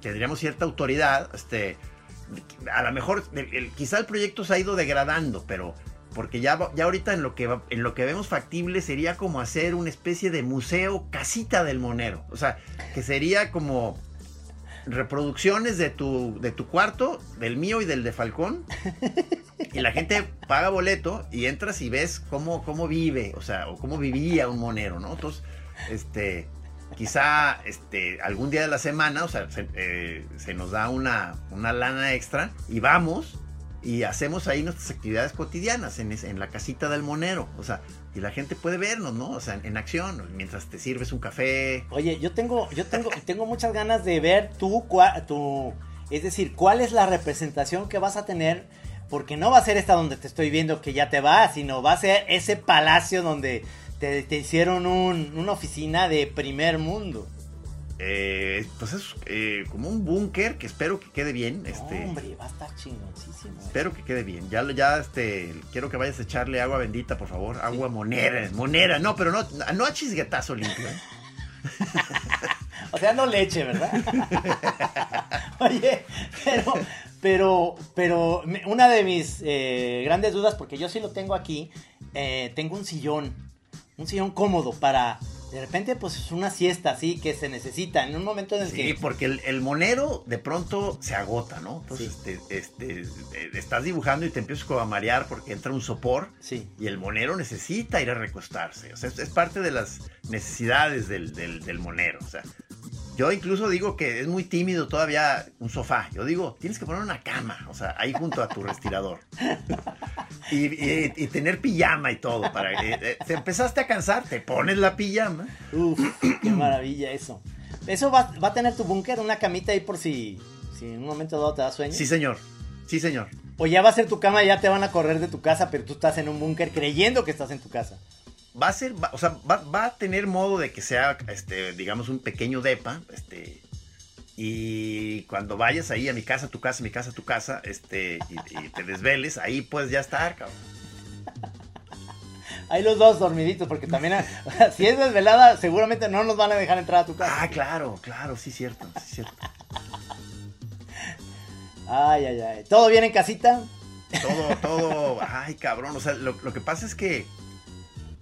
tendríamos cierta autoridad, este, a lo mejor, el- quizá el proyecto se ha ido degradando, pero porque ya, ya ahorita en lo que en lo que vemos factible sería como hacer una especie de museo casita del monero, o sea, que sería como reproducciones de tu de tu cuarto, del mío y del de Falcón. Y la gente paga boleto y entras y ves cómo, cómo vive, o sea, o cómo vivía un monero, ¿no? Entonces, este, quizá este, algún día de la semana, o sea, se, eh, se nos da una, una lana extra y vamos y hacemos ahí nuestras actividades cotidianas en, en la casita del monero, o sea, y la gente puede vernos, ¿no? O sea, en, acción, mientras te sirves un café. Oye, yo tengo, yo tengo, tengo muchas ganas de ver cua- tu, es decir, cuál es la representación que vas a tener, porque no va a ser esta donde te estoy viendo que ya te vas, sino va a ser ese palacio donde te, te hicieron un- una oficina de primer mundo. Eh, pues es eh, como un búnker que espero que quede bien. Este, Hombre, va a estar chingoncísimo. ¿eh? Espero que quede bien. Ya, ya, este, quiero que vayas a echarle agua bendita, por favor. Agua monera, monera. No, pero no, no a chisguetazo limpio. ¿eh? O sea, no leche, ¿verdad? Oye, pero, pero, pero una de mis eh, grandes dudas, porque yo sí lo tengo aquí, eh, tengo un sillón, un sillón cómodo para, de repente, pues es una siesta así que se necesita en un momento en el Sí, que... porque el, el monero de pronto se agota, ¿no? Entonces, este, este, eh, estás dibujando y te empiezas a marear porque entra un sopor. Sí. Y el monero necesita ir a recostarse. O sea, es, es parte de las necesidades del, del- del monero. O sea, yo incluso digo que es muy tímido todavía un sofá. Yo digo, tienes que poner una cama, o sea, ahí junto a tu respirador. Y, y- y tener pijama y todo. Para, eh, eh, te empezaste a cansar, te pones la pijama. Uf, qué maravilla eso. Eso va, va a tener tu búnker, una camita ahí por si, si en un momento dado te da sueño. Sí, señor. Sí, señor. O ya va a ser tu cama y ya te van a correr de tu casa, pero tú estás en un búnker creyendo que estás en tu casa. Va a ser, va- o sea, va, va a tener modo de que sea, este, digamos, un pequeño depa, este, y cuando vayas ahí a mi casa, tu casa, mi casa, tu casa, este, y, y te desveles, ahí puedes ya estar, cabrón. Hay los dos dormiditos, porque también, sea, si es desvelada, seguramente no nos van a dejar entrar a tu casa. Ah, claro, claro, sí cierto, sí cierto. Ay, ay, ay. ¿Todo bien en casita? Todo, todo, ay, cabrón, o sea, lo, lo que pasa es que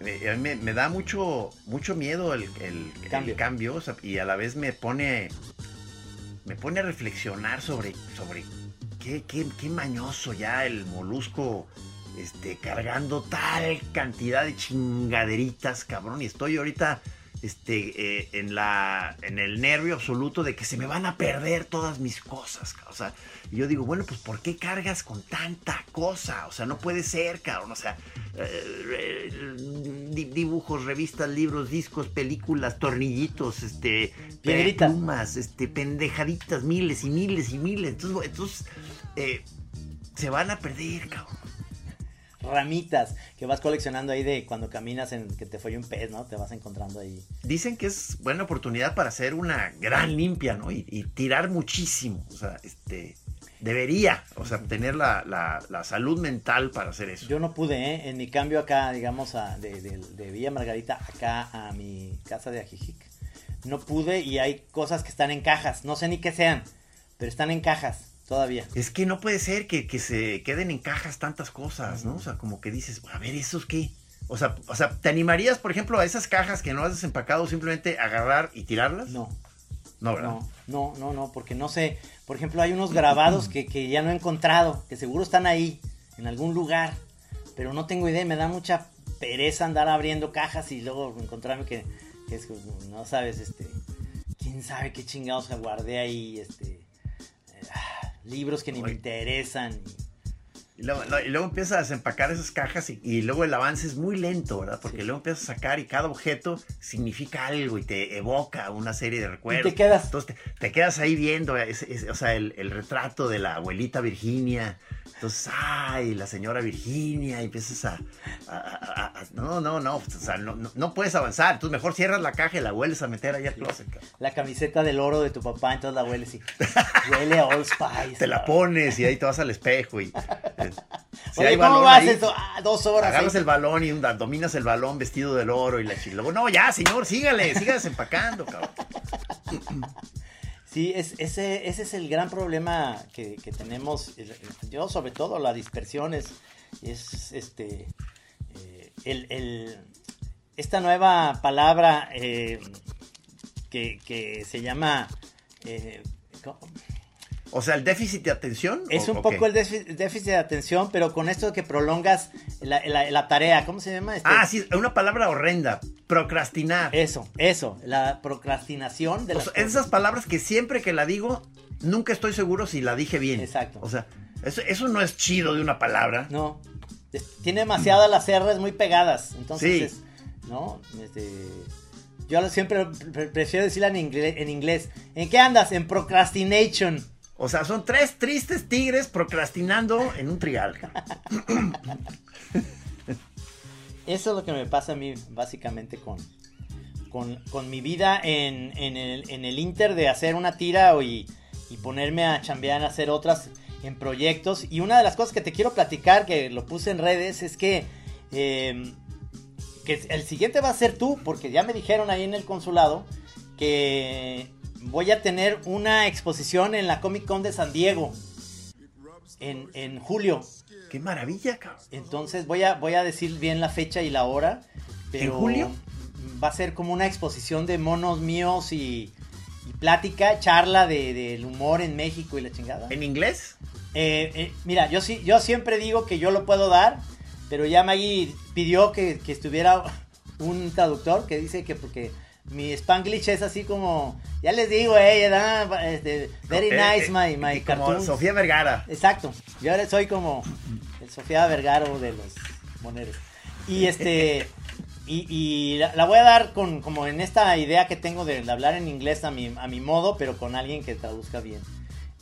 eh, a mí me, me da mucho, mucho miedo el, el- el Cambio. cambio, o sea, y a la vez me pone, me pone a reflexionar sobre, sobre qué, qué, qué mañoso ya el molusco, este, cargando tal cantidad de chingaderitas, cabrón, y estoy ahorita, este, eh, en la, en el nervio absoluto de que se me van a perder todas mis cosas, cabrón. o sea, y yo digo, bueno, pues ¿por qué cargas con tanta cosa? O sea, no puede ser, cabrón. O sea, eh, eh, di- dibujos, revistas, libros, discos, películas, tornillitos, este, Piedritas. plumas, este, pendejaditas, miles y miles y miles. Entonces, entonces se van a perder, cabrón. Ramitas que vas coleccionando ahí de cuando caminas en que te fue un pez, ¿no? Te vas encontrando ahí. Dicen que es buena oportunidad para hacer una gran limpia, ¿no? Y, y tirar muchísimo. O sea, este, debería, o sea, tener la, la- la salud mental para hacer eso. Yo no pude, ¿eh? En mi cambio acá, digamos, a- de, de- de Villa Margarita acá a mi casa de Ajijic. No pude y hay cosas que están en cajas. No sé ni qué sean, pero están en cajas todavía. Es que no puede ser que, que se queden en cajas tantas cosas, ¿no? O sea, como que dices, a ver, ¿esos qué? O sea, o sea, ¿te animarías, por ejemplo, a esas cajas que no has desempacado simplemente agarrar y tirarlas? No, No, ¿verdad? no, no, no, no, porque no sé. Por ejemplo, hay unos grabados que, que ya no he encontrado, que seguro están ahí, en algún lugar, pero no tengo idea. Me da mucha pereza andar abriendo cajas y luego encontrarme que, que es, no sabes, este, quién sabe qué chingados guardé ahí, este, eh, libros que ni me interesan. Y luego, y luego empiezas a desempacar esas cajas y, y luego el avance es muy lento, ¿verdad? Porque Sí. luego empiezas a sacar y cada objeto significa algo y te evoca una serie de recuerdos. te quedas. Entonces te, te quedas ahí viendo, ese- o sea, el, el retrato de la abuelita Virginia. Entonces, ay, la señora Virginia, y empiezas a... a- a- a- no, no, no, o sea, no, no, no puedes avanzar. Entonces mejor cierras la caja y la vuelves a meter ahí al closet. cabrón. La camiseta del oro de tu papá, entonces la hueles y huele a Old Spice. Te la pones y ahí te vas al espejo y... eh, si Oye, hay ¿cómo vas ahí, esto? Ah, dos horas. Agarras ahí. el balón y dominas el balón vestido del oro y la chile. Luego, no, ya, señor, sígale, siga desempacando, cabrón. Sí, es, ese, ese es el gran problema que, que tenemos. Yo, sobre todo, la dispersión es, es este, eh, el, el- esta nueva palabra eh, que, que se llama... eh, ¿cómo? O sea, el déficit de atención. es un poco el déficit, de atención, pero con esto de que prolongas la, la- la tarea. ¿Cómo se llama? Este, Ah, sí, una palabra horrenda. Procrastinar. Eso, eso, la procrastinación de O sea, esas palabras que siempre que la digo, nunca estoy seguro si la dije bien. Exacto. O sea, eso, eso no es chido de una palabra. No, tiene demasiadas las R's muy pegadas. Entonces, Sí. es- ¿no? Este, yo siempre pre- prefiero decirla en inglés. ¿En qué andas? En procrastination. O sea, son tres tristes tigres procrastinando en un trigal. Eso es lo que me pasa a mí, básicamente, con, con, mi vida en, en el, Inter de hacer una tira y, y ponerme a chambear, a hacer otras en proyectos. Y una de las cosas que te quiero platicar, que lo puse en redes, es que, eh, que el siguiente va a ser tú, porque ya me dijeron ahí en el consulado que voy a tener una exposición en la Comic Con de San Diego en, en julio. Qué maravilla, cabrón. Entonces voy a, voy a decir bien la fecha y la hora. Pero ¿En julio? Va a ser como una exposición de monos míos y, y plática, charla de- del humor en México y la chingada. ¿En inglés? Eh, eh, mira, yo sí, yo siempre digo que yo lo puedo dar, pero ya Maggie pidió que, que estuviera un traductor que dice que porque mi Spanglish es así como, ya les digo, eh, este, very nice eh, my, my como cartoons. Sofía Vergara. Exacto. Yo ahora soy como el Sofía Vergaro de los moneros. Y este. Y, y la, la voy a dar con como en esta idea que tengo de, de hablar en inglés a mi, a mi modo, pero con alguien que traduzca bien.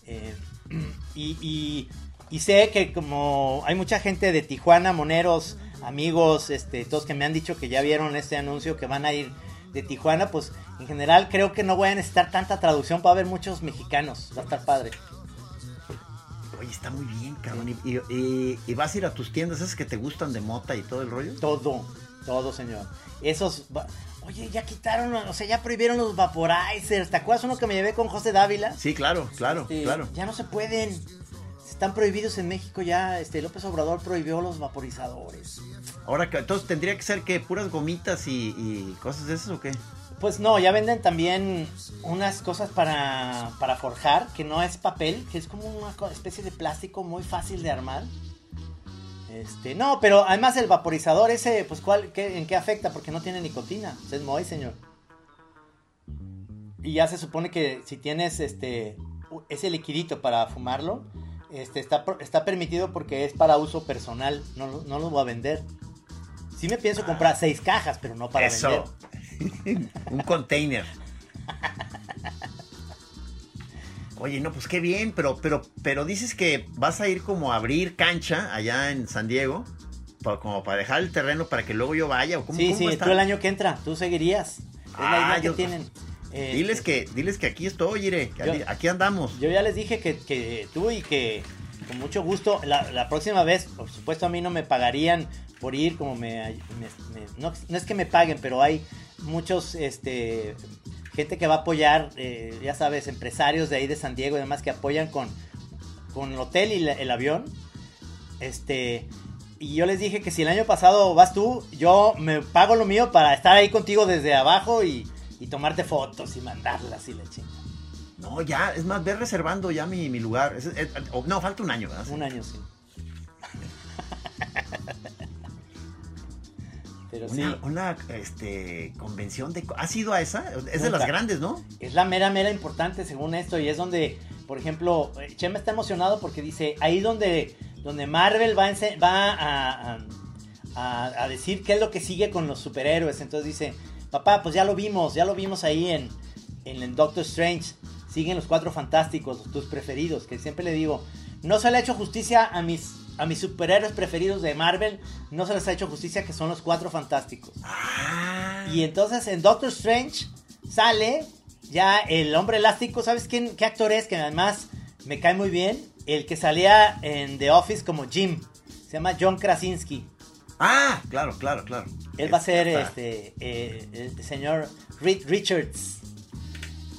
Eh, y, y- y sé que como hay mucha gente de Tijuana, moneros, amigos, este, todos que me han dicho que ya vieron este anuncio que van a ir de Tijuana, pues en general creo que no voy a necesitar tanta traducción para ver muchos mexicanos. Va a estar padre. Oye, está muy bien, cabrón. Y, y- y- y vas a ir a tus tiendas, esas que te gustan de mota y todo el rollo. Todo, todo, señor. Esos. Oye, ya quitaron, o sea, ya prohibieron los vaporizers. ¿Te acuerdas uno que me llevé con José Dávila? Sí, claro, claro, Este, claro. Ya no se pueden. Están prohibidos en México ya. Este López Obrador prohibió los vaporizadores. Ahora, que- entonces tendría que ser que puras gomitas y, cosas de esas o qué? Pues no, ya venden también unas cosas para, para forjar, que no es papel, que es como una especie de plástico muy fácil de armar. Este, no, pero además el vaporizador ese, pues ¿cuál, qué, ¿en qué afecta? Porque no tiene nicotina. Es muy, señor. Y ya se supone que si tienes este ese liquidito para fumarlo, este está, está permitido porque es para uso personal. No, no lo voy a vender. Sí me pienso comprar seis cajas, pero no para vender. Eso. Un container. Oye, no, pues qué bien, pero, pero, pero dices que vas a ir como a abrir cancha allá en San Diego, como para dejar el terreno para que luego yo vaya. ¿o cómo, Sí, cómo sí, está? tú el año que entra, tú seguirías. Es Ah, la idea yo- que tienen. Eh, Diles que, diles que aquí estoy, Ire, que Yo- aquí- aquí andamos. Yo ya les dije que, que tú y que con mucho gusto, la, la próxima vez, por supuesto a mí no me pagarían por ir, como me... me- me- no, no es que me paguen, pero hay muchos, este, gente que va a apoyar, eh, ya sabes, empresarios de ahí de San Diego y demás que apoyan con, con el hotel y la- el avión. Este, y yo les dije que si el año pasado vas tú, yo me pago lo mío para estar ahí contigo desde abajo y, y tomarte fotos y mandarlas y la chingada. No, ya, es más, ve reservando ya mi, mi lugar. Es- es- oh, no, falta un año, ¿verdad? Un año, sí. Pero sí, Una, una, este, convención de... ¿Has ido a esa? Es de las grandes, ¿no? es la mera, mera importante según esto y es donde, por ejemplo, Chema está emocionado porque dice, ahí donde donde Marvel va, va a, a- decir qué es lo que sigue con los superhéroes. Entonces dice, papá, pues ya lo vimos, ya lo vimos ahí en, en el Doctor Strange. Siguen los cuatro fantásticos, tus preferidos, que siempre le digo, no se le ha hecho justicia a mis, a mis superhéroes preferidos de Marvel, no se les ha hecho justicia que son los cuatro fantásticos. Ah, Y entonces en Doctor Strange sale ya el hombre elástico. ¿Sabes quién, qué actor es? Que además me cae muy bien. El que salía en The Office como Jim. Se llama John Krasinski. ah, claro, claro, claro. Él va a ser este eh, el señor Reed Richards.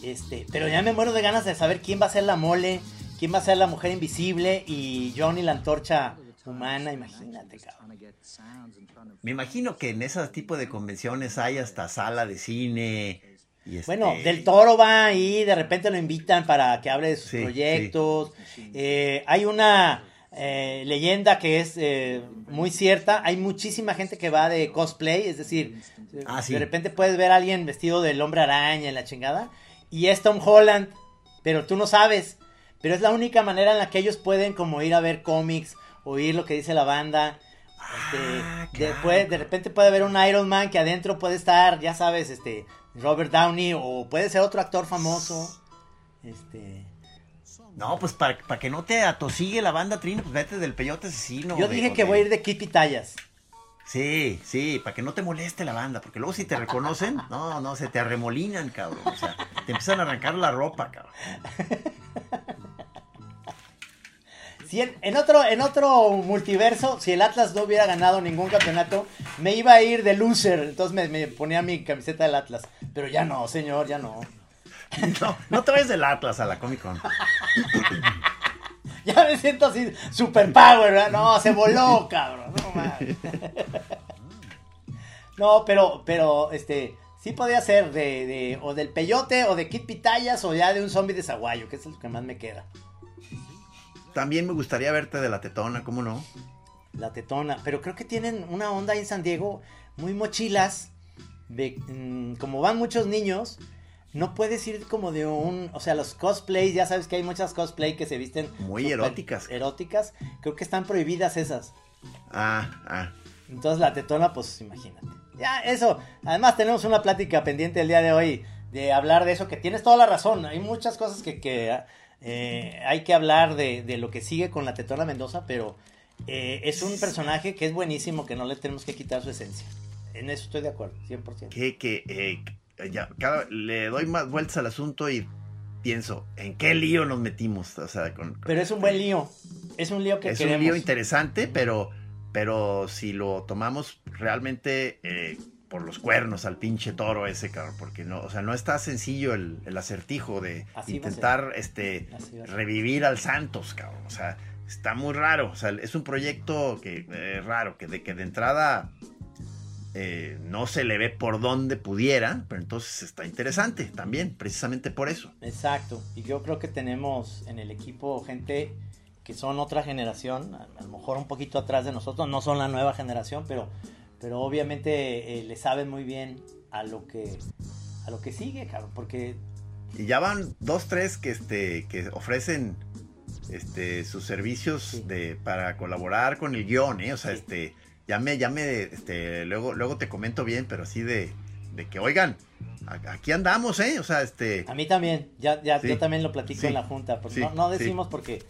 Este, pero ya me muero de ganas de saber quién va a ser la mole, quién va a ser la mujer invisible y Johnny la antorcha humana. Imagínate, cabrón. Me imagino que en ese tipo de convenciones hay hasta sala de cine. Y este- Bueno, Del Toro va ahí, de repente lo invitan para que hable de sus Sí, proyectos. Eh, hay una eh, leyenda que es eh, muy cierta. Hay muchísima gente que va de cosplay, es decir, Ah, sí. de repente puedes ver a alguien vestido del hombre araña en la chingada. Y es Tom Holland, pero tú no sabes. Pero es la única manera en la que ellos pueden como ir a ver cómics, oír lo que dice la banda. Este, Ah, de, claro. puede- de repente puede haber un Iron Man que adentro puede estar, ya sabes, este, Robert Downey o puede ser otro actor famoso. Este, No, pues para, para que no te atosigue la banda Trino, pues vete del peyote asesino. yo de- dije que de- voy a ir de Kit Tallas. Sí, sí, para que no te moleste la banda, porque luego si te reconocen, no, no, se te arremolinan, cabrón. O sea, te empiezan a arrancar la ropa, cabrón. Si en, en otro, en otro multiverso, si el Atlas no hubiera ganado ningún campeonato, me iba a ir de loser. Entonces me, me ponía mi camiseta del Atlas. Pero ya no, señor, ya no. No, no te vayas del Atlas a la Comic Con. Ya me siento así, super power, ¿verdad? No, se voló, cabrón. No, no, pero, pero, este, sí podía ser de, de, o del peyote, o de Kit Pitayas, o ya de un zombie de Zaguayo, que es lo que más me queda. También me gustaría verte de la tetona, ¿cómo no? La tetona. Pero creo que tienen una onda ahí en San Diego muy mochilas. de- mm, como van muchos niños, no puedes ir como de un. O sea, los cosplays, ya sabes que hay muchas cosplay que se visten. Muy eróticas. Eróticas. Creo que están prohibidas esas. Ah, ah. Entonces la tetona, pues imagínate. Ya, eso. Además, tenemos una plática pendiente el día de hoy de hablar de eso, que tienes toda la razón. Hay muchas cosas que, que, eh, hay que hablar de, de lo que sigue con la tetona Mendoza, pero eh, es un personaje que es buenísimo, que no le tenemos que quitar su esencia. En eso estoy de acuerdo, 100%. Que, que, eh, ya, cada- le doy más vueltas al asunto y pienso, ¿en qué lío nos metimos? O sea, con, con- Pero es un buen lío. Es un lío que es queremos. un lío interesante, pero, pero si lo tomamos realmente por los cuernos al pinche toro ese, cabrón, porque no, o sea, no está sencillo el, el acertijo de Así intentar este revivir al Santos, cabrón. O sea, está muy raro. O sea, es un proyecto que eh, raro, que de que de entrada eh, no se le ve por dónde pudiera, pero entonces está interesante también, precisamente por eso. Exacto. Y yo creo que tenemos en el equipo gente que son otra generación, a, a lo mejor un poquito atrás de nosotros, no son la nueva generación, pero, pero obviamente eh, le saben muy bien a lo que a lo que sigue, cabrón, porque Y ya van dos, tres que, este, que ofrecen este, sus servicios Sí. de, para colaborar con el guion, ¿eh? O sea, Sí. este, ya me, ya me, este, luego, luego te comento bien, pero así de, de que, oigan, aquí andamos, ¿eh? O sea, este, a mí también, ya, ya Sí. yo también lo platico Sí. en la junta, porque Sí, no, no decimos porque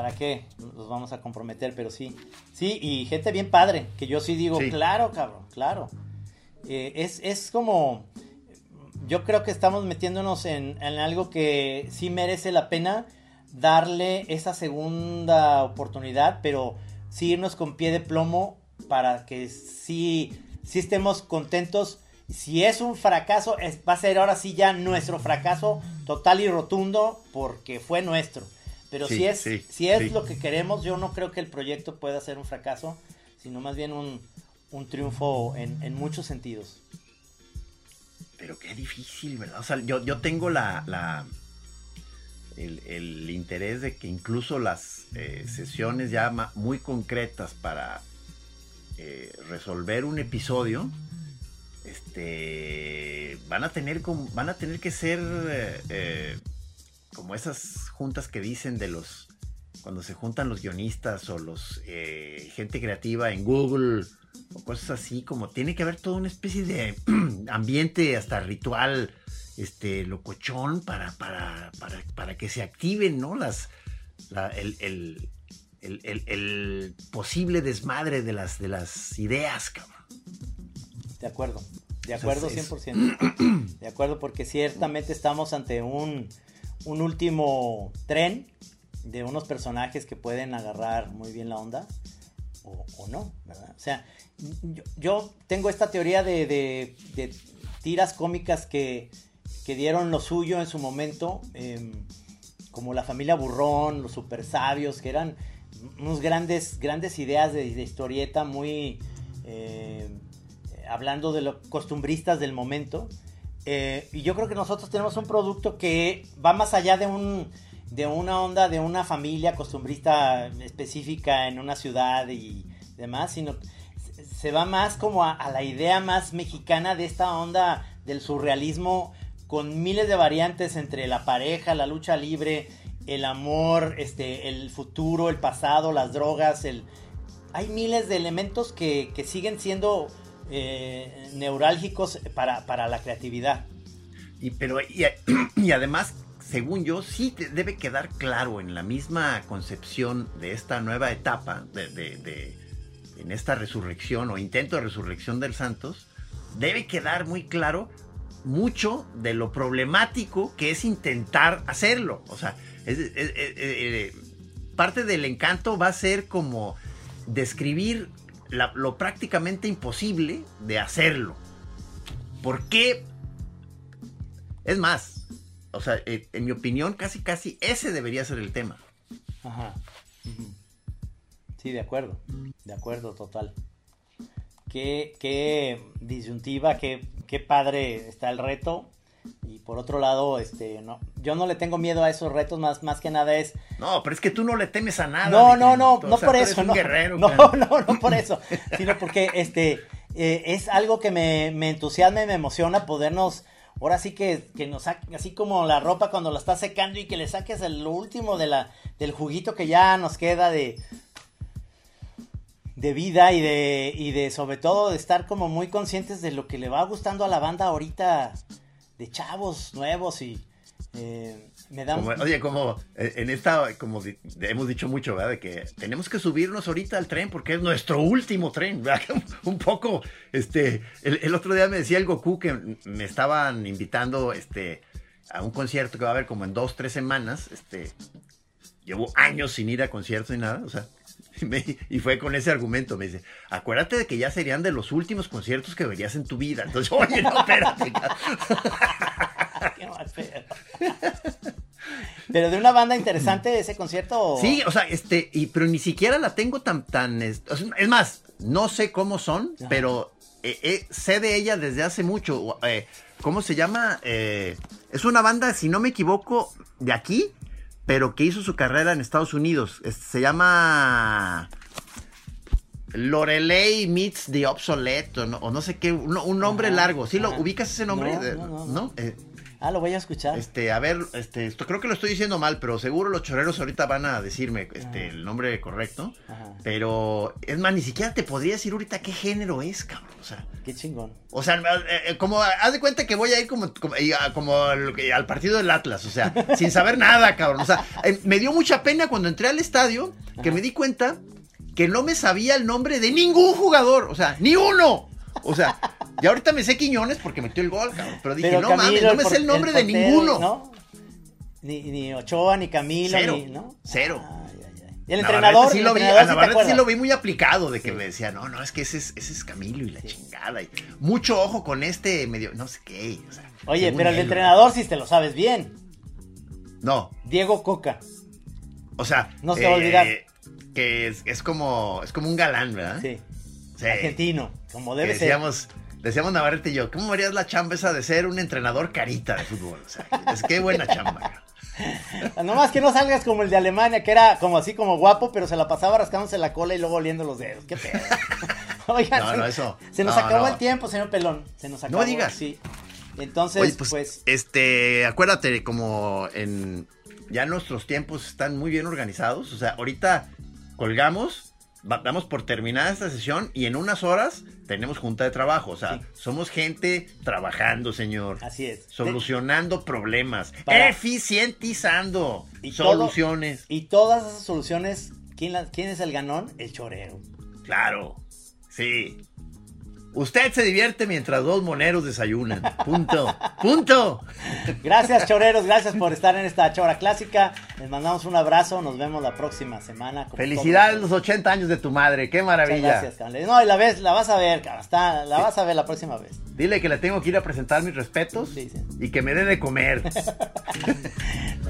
para qué nos vamos a comprometer, pero sí, sí, y gente bien padre, que yo sí digo, Sí. claro, cabrón, claro. Eh, es, es como, yo creo que estamos metiéndonos en, en algo que sí merece la pena darle esa segunda oportunidad, pero sí irnos con pie de plomo para que sí, sí estemos contentos. Si es un fracaso, es- va a ser ahora sí ya nuestro fracaso total y rotundo porque fue nuestro. Pero Sí, si es, sí, si es sí. lo que queremos, yo no creo que el proyecto pueda ser un fracaso, sino más bien un, un triunfo en, en muchos sentidos. pero qué difícil, ¿verdad? O sea, yo, yo tengo la, la el, el interés de que incluso las eh, sesiones ya muy concretas para eh, resolver un episodio, este, van a tener van a tener que ser eh, como esas juntas que dicen de los cuando se juntan los guionistas o los eh, gente creativa en Google o cosas así, como tiene que haber toda una especie de ambiente hasta ritual, este, locochón para, para, para, para que se activen, ¿no? Las, la- el, el- el- el- posible desmadre de las, de las ideas, cabrón. De acuerdo, de O sea, acuerdo es- 100%. De acuerdo, porque ciertamente estamos ante un, un último tren de unos personajes que pueden agarrar muy bien la onda o, no, ¿verdad? O sea, yo, tengo esta teoría de, de- de tiras cómicas que, que dieron lo suyo en su momento, em, como la familia Burrón, los super sabios, que eran unos grandes, grandes ideas de, de historieta muy... eh, hablando de los costumbristas del momento. Eh, y yo creo que nosotros tenemos un producto que va más allá de un de una onda de una familia costumbrista específica en una ciudad y demás, sino se- va más como a, la idea más mexicana de esta onda del surrealismo con miles de variantes entre la pareja, la lucha libre, el amor, este, el futuro, el pasado, las drogas, el, hay miles de elementos que siguen siendo eh, neurálgicos para, para la creatividad. Y, pero, y, y además, según yo, sí debe quedar claro en la misma concepción de esta nueva etapa, de, de- en esta resurrección o intento de resurrección del Santos, debe quedar muy claro mucho de lo problemático que es intentar hacerlo. O sea, es- eh, parte del encanto va a ser como describir lo prácticamente imposible de hacerlo. ¿Por qué? Es más, o sea, eh, en mi opinión, casi casi ese debería ser el tema. Ajá. Sí, de acuerdo. De acuerdo, total. Qué, qué disyuntiva, qué, qué padre está el reto. Y por otro lado, este, no, yo no le tengo miedo a esos retos, más, más que nada es No, pero es que tú no le temes a nada. No, no, no, O no sea, por eso, no. guerrero, no, no, no por eso, sino porque este eh, es algo que me, me entusiasma y me emociona podernos, ahora sí que, que nos así como la ropa cuando la estás secando y que le saques el- último de la, del juguito que ya nos queda de de vida y de y de sobre todo de estar como muy conscientes de lo que le va gustando a la banda ahorita de chavos nuevos y eh, me da oye, como eh, en esta, como hemos dicho mucho, ¿verdad? De que tenemos que subirnos ahorita al tren porque es nuestro último tren, ¿verdad? Un poco, este, el, el otro día me decía el Goku que me estaban invitando, este, a un concierto que va a haber como en dos, tres semanas, este, llevo años sin ir a conciertos ni nada, o sea, y, me- y fue con ese argumento, me dice, acuérdate de que ya serían de los últimos conciertos que verías en tu vida, entonces, oye, no, espérate. Qué mal pedo. Pero de una banda interesante ese concierto. Sí, o sea, este, y, pero ni siquiera la tengo tan, tan, es, es más, no sé cómo son, Ajá. pero eh, eh, sé de ella desde hace mucho. eh, ¿Cómo se llama? Es una banda, si no me equivoco, de aquí, pero que hizo su carrera en Estados Unidos. Se llama Lorelei Meets the Obsolete, o no, o no sé qué, un, un nombre Ajá, largo. ¿Sí lo ubicas ese nombre? No, Eh, no, no, no. Eh, Ah, lo voy a escuchar. este, a ver, este, esto creo que lo estoy diciendo mal, pero seguro los choreros ahorita van a decirme este, el nombre correcto. Ajá. Pero es más, ni siquiera te podría decir ahorita qué género es, cabrón. O sea, Qué chingón. o sea, eh, eh, como haz de cuenta que voy a ir como, como, ah, como al, al partido del Atlas, o sea, sin saber nada, cabrón. O sea, eh, me dio mucha pena cuando entré al estadio que me di cuenta que no me sabía el nombre de ningún jugador, o sea, ni uno. O sea, y ahorita me sé Quiñones porque metió el gol, cabrón. Pero dije, Pero no Camilo, mames, no me sé el nombre de portero, ninguno. ¿no? Ni, ni Ochoa, ni Camilo, Cero. ni, ¿no? Cero. Y el Navarrete entrenador, sí el lo vi, a sí Navarrete lo vi muy aplicado de que Sí. me decía, no, no, es que ese es, ese es Camilo y la chingada. Y mucho ojo con este medio, no sé qué. o sea, Oye, pero el él, entrenador sí te lo sabes bien. No, Diego Coca. o sea. No se va a olvidar. Que es, es como, es como un galán, ¿verdad? Sí. Sí. Argentino, como Que debe ser. decíamos, decíamos Navarrete y yo, ¿cómo harías la chamba esa de ser un entrenador carita de fútbol? O sea, es que buena chamba. cabrón. No más que no salgas como el de Alemania, que era como así como guapo, pero se la pasaba rascándose la cola y luego oliendo los dedos. Qué pedo. Oigan, No, se, no, eso- se nos no, acabó no. el tiempo, señor Pelón. Se nos acabó. digas. Sí. Entonces, Oye, pues, pues, este, acuérdate, como en, ya nuestros tiempos están muy bien organizados. O sea, ahorita colgamos, damos por terminada esta sesión y en unas horas tenemos junta de trabajo. O sea, Sí. somos gente trabajando, señor. Así es. Solucionando problemas, Para- eficientizando Y todo- soluciones. Y todas esas soluciones, ¿quién, ¿quién es el ganón? El chorero. Claro, sí. Usted se divierte mientras dos moneros desayunan. Punto. Punto. Gracias, choreros. Gracias por estar en esta chora clásica. Les mandamos un abrazo. Nos vemos la próxima semana. Felicidades los 80 años de tu madre. Qué Muchas maravilla. gracias, cabrón. No, y la ves, la vas a ver. Está, la vas a ver la próxima vez. Dile que le tengo que ir a presentar mis respetos Sí, sí. y que me dé de comer.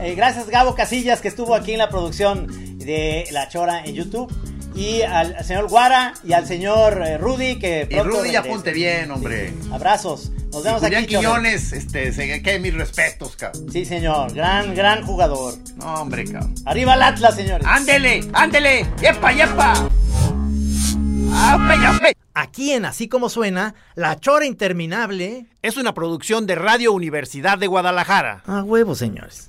Eh, gracias, Gabo Casillas, que estuvo aquí en la producción de La Chora en YouTube. Y al, señor Guara y al señor eh, Rudy, que Y Rudy, regrese. apunte bien, hombre. Abrazos. Nos vemos Julián aquí. choreros. Quiñones, este, se, que mis respetos, cabrón. Sí, señor. Gran, gran jugador. No, hombre, cabrón. Arriba el Atlas, señores. ¡Ándele! ¡Ándele! ¡Yepa, yepa! ¡Ape, ape! Aquí en Así como suena, La Chora Interminable. Es una producción de Radio Universidad de Guadalajara. A huevo, señores.